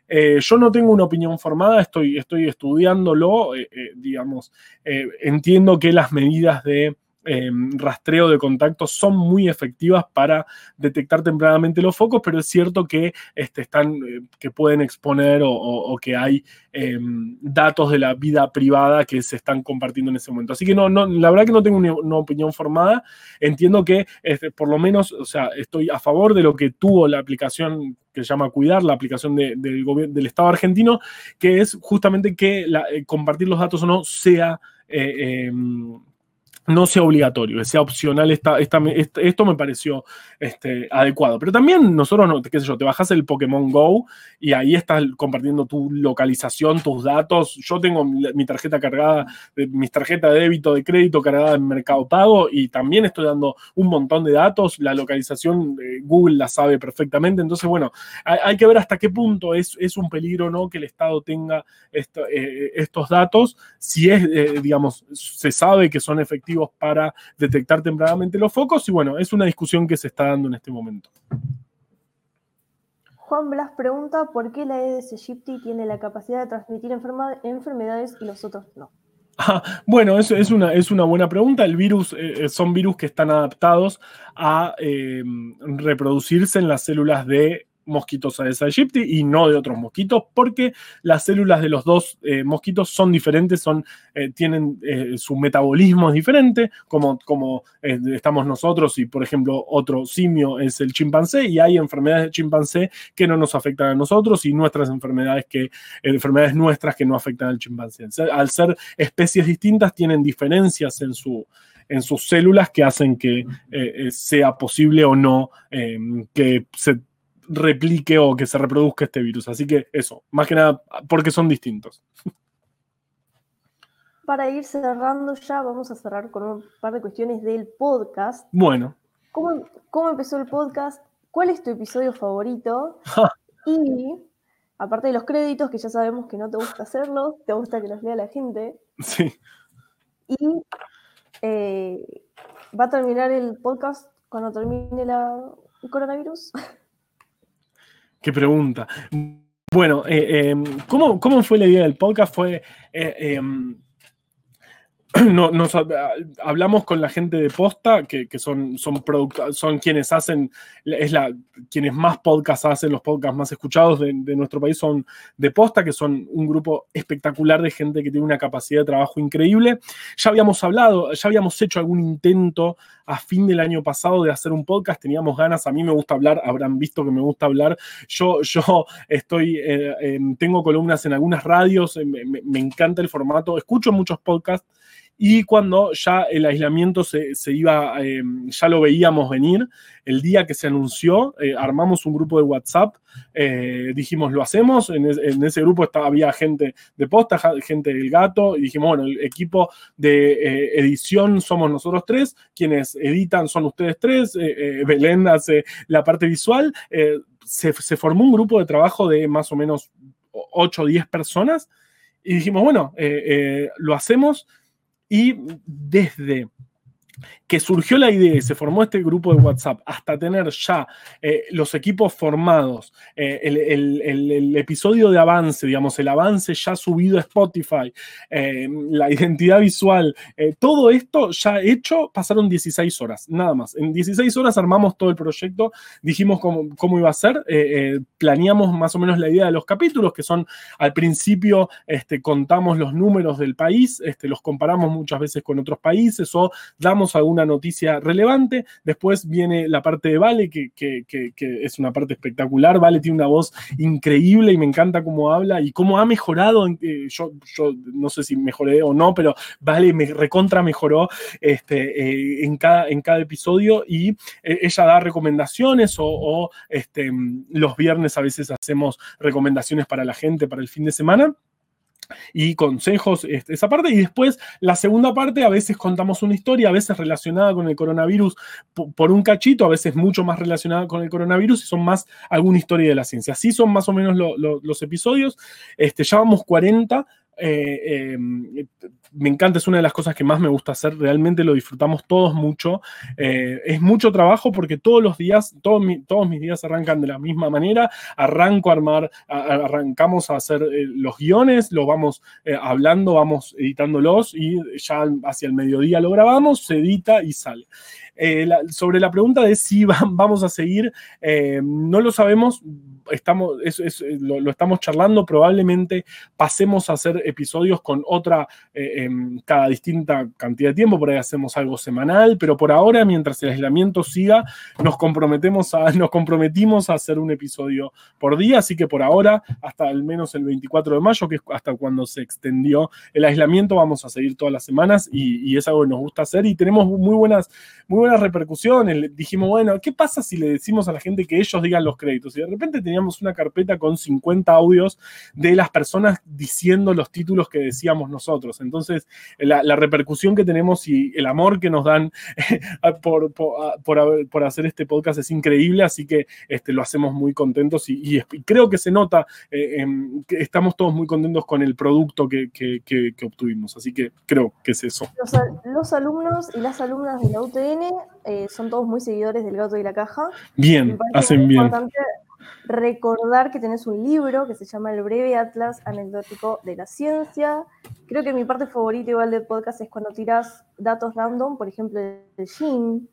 Eh, yo no tengo una opinión formada, estoy, estoy estudiándolo, eh, digamos, entiendo que las medidas de Em, rastreo de contactos son muy efectivas para detectar tempranamente los focos, pero es cierto que este, están, eh, que pueden exponer o, que hay em, datos de la vida privada que se están compartiendo en ese momento. Así que no, no la verdad que no tengo una, opinión formada. Entiendo que este, por lo menos, o sea, estoy a favor de lo que tuvo la aplicación que se llama Cuidar, la aplicación del, del Estado argentino, que es justamente que eh, compartir los datos o no sea... Eh, em, no sea obligatorio, sea opcional, esta, esto me pareció este, adecuado. Pero también nosotros, no, qué sé yo, te bajas el Pokémon Go y ahí estás compartiendo tu localización, tus datos. Yo tengo mi tarjeta cargada, mis tarjetas de débito, de crédito cargada en Mercado Pago y también estoy dando un montón de datos. La localización, eh, Google la sabe perfectamente. Entonces, bueno, hay, que ver hasta qué punto es, es un peligro no que el Estado tenga eh, estos datos. Si es, eh, digamos, se sabe que son efectivos para detectar tempranamente los focos y bueno, es una discusión que se está dando en este momento. Juan Blas pregunta por qué la Aedes aegypti tiene la capacidad de transmitir enfermedades y los otros no. Ah, bueno, eso es una, es una buena pregunta. El virus eh, son virus que están adaptados a eh, reproducirse en las células de mosquitos Aedes aegypti y no de otros mosquitos, porque las células de los dos eh, mosquitos son diferentes, son, eh, tienen eh, su metabolismo es diferente, como, como estamos nosotros y, por ejemplo, otro simio es el chimpancé, y hay enfermedades de chimpancé que no nos afectan a nosotros y nuestras enfermedades, que, enfermedades nuestras que no afectan al chimpancé. Al ser especies distintas, tienen diferencias en su en sus células que hacen que sea posible o no que se replique o que se reproduzca este virus. Así que eso, más que nada porque son distintos. Para ir cerrando ya, vamos a cerrar con un par de cuestiones del podcast. Bueno. ¿Cómo, cómo empezó el podcast? ¿Cuál es tu episodio favorito? y aparte de los créditos, que ya sabemos que no te gusta hacerlo, te gusta que los lea la gente. Sí. Y eh, va a terminar el podcast cuando termine la, el coronavirus. Qué pregunta. Bueno, eh, em, ¿cómo, ¿cómo, fue la idea del podcast? Fue eh, em, no, nos hablamos con la gente de Posta, que, son, son, son quienes hacen, es la, quienes más podcasts hacen, los podcasts más escuchados de, nuestro país son de Posta, que son un grupo espectacular de gente que tiene una capacidad de trabajo increíble. Ya habíamos hablado, ya habíamos hecho algún intento a fin del año pasado de hacer un podcast, teníamos ganas, a mí me gusta hablar, habrán visto que me gusta hablar, yo, yo estoy, eh, tengo columnas en algunas radios, me, me encanta el formato, escucho muchos podcasts y cuando ya el aislamiento se, iba, em, ya lo veíamos venir, el día que se anunció, eh, armamos un grupo de WhatsApp, eh, dijimos, lo hacemos, en, ese grupo estaba, había gente de posta, gente del gato, y dijimos, bueno, el equipo de eh, edición somos nosotros tres, quienes editan son ustedes tres, Belén hace la parte visual, se, se formó un grupo de trabajo de más o menos 8 o 10 personas, y dijimos, bueno, lo hacemos y desde surgió la idea y se formó este grupo de WhatsApp hasta tener ya eh, los equipos formados, eh, el, episodio de avance, digamos, el avance ya subido a Spotify, eh, la identidad visual, todo esto ya hecho, pasaron 16 horas, nada más. En 16 horas armamos todo el proyecto, dijimos cómo, cómo iba a ser, planeamos más o menos la idea de los capítulos, que son al principio este, contamos los números del país, este, los comparamos muchas veces con otros países o damos alguna noticia relevante. Después viene la parte de Vale, que, es una parte espectacular. Vale tiene una voz increíble y me encanta cómo habla y cómo ha mejorado. Eh, yo, yo no sé si mejoré o no, pero Vale me recontra mejoró este, eh, en, cada, en cada episodio y eh, ella da recomendaciones o, o este, los viernes a veces hacemos recomendaciones para la gente para el fin de semana y consejos, este, esa parte. Y después, la segunda parte, a veces contamos una historia, a veces relacionada con el coronavirus por un cachito, a veces mucho más relacionada con el coronavirus y son más alguna historia de la ciencia. Así son más o menos los episodios. Este, ya vamos 40. Eh, em, me encanta, es una de las cosas que más me gusta hacer, realmente lo disfrutamos todos mucho. Eh, es mucho trabajo porque todos los días, todos, todos mis días arrancan de la misma manera. Arranco a armar, arrancamos a hacer eh, los guiones, los vamos eh, hablando, vamos editándolos y ya hacia el mediodía lo grabamos, se edita y sale. sobre la pregunta de si vamos a seguir, no lo sabemos, estamos, lo, estamos charlando, probablemente pasemos a hacer episodios con otra cada distinta cantidad de tiempo, por ahí hacemos algo semanal, pero por ahora, mientras el aislamiento siga, nos comprometemos a, nos comprometimos a hacer un episodio por día, así que por ahora, hasta al menos el 24 de mayo, que es hasta cuando se extendió el aislamiento, vamos a seguir todas las semanas y, es algo que nos gusta hacer y tenemos muy buenas, muy buenas repercusiones. Dijimos, bueno, ¿qué pasa si le decimos a la gente que ellos digan los créditos? Y de repente teníamos una carpeta con 50 audios de las personas diciendo los títulos que decíamos nosotros. Entonces, la, repercusión que tenemos y el amor que nos dan por, por, hacer este podcast es increíble, así que este, lo hacemos muy contentos y, creo que se nota, eh, que estamos todos muy contentos con el producto que, obtuvimos, así que creo que es eso. Los, alumnos y las alumnas de la UTN eh, son todos muy seguidores del gato y la caja. Bien, hacen bien recordar que tenés un libro que se llama El breve atlas anecdótico de la ciencia. Creo que mi parte favorita igual del podcast es cuando tiras datos random, por ejemplo, el jean,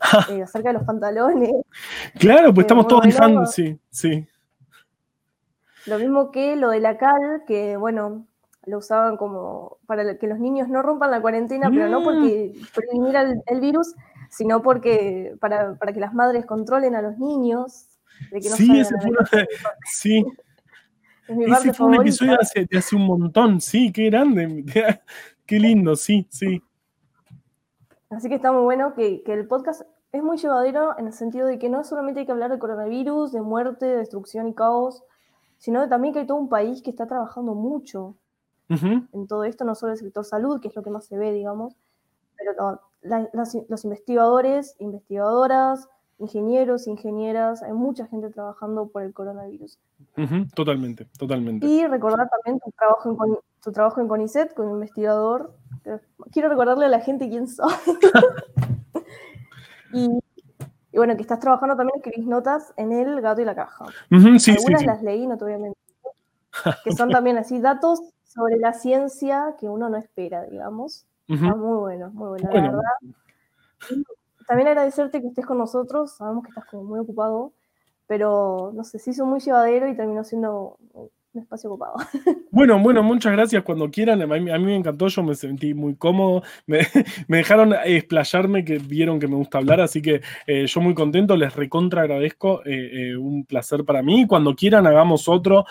eh, acerca de los pantalones. Claro, pues estamos todos diciendo, sí, sí. Lo mismo que lo de la cal, que bueno, lo usaban como para que los niños no rompan la cuarentena, pero no porque mm. prevenir el, virus, sino porque para, para que las madres controlen a los niños sí, ese fue, sí. ese fue un episodio de hace, un montón, sí, qué grande, qué lindo, sí, sí. Así que está muy bueno que, que, el podcast es muy llevadero en el sentido de que no solamente hay que hablar de coronavirus, de muerte, destrucción y caos, sino también que hay todo un país que está trabajando mucho en todo esto, no solo el sector salud, que es lo que más se ve, digamos, pero los investigadores, investigadoras, ingenieros, ingenieras, hay mucha gente trabajando por el coronavirus. totalmente, totalmente. Y recordar también tu trabajo en, tu trabajo en CONICET como investigador. Quiero recordarle a la gente quién soy. y, bueno, que estás trabajando también, escribís notas en el gato y la caja. Algunas las leí, no te voy a mentir. Que son también así datos sobre la ciencia que uno no espera, digamos. Está muy bueno, muy bueno, la verdad. También agradecerte que estés con nosotros, sabemos que estás como muy ocupado, pero no sé, se hizo muy llevadero y terminó siendo un espacio ocupado. Bueno, bueno, muchas gracias cuando quieran. A mí, me encantó, yo me sentí muy cómodo. Me, dejaron explayarme, que vieron que me gusta hablar, así que eh, yo muy contento, les recontra agradezco. Eh, eh, un placer para mí. Cuando quieran, hagamos otro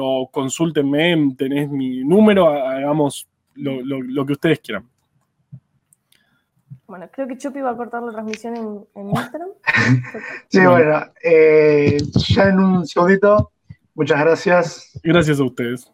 o consúltenme, tenés mi número, hagamos lo, que ustedes quieran. Bueno, creo que Chupi va a cortar la transmisión en, en Instagram. sí, bueno, ya en un segundito Muchas gracias. Gracias a ustedes.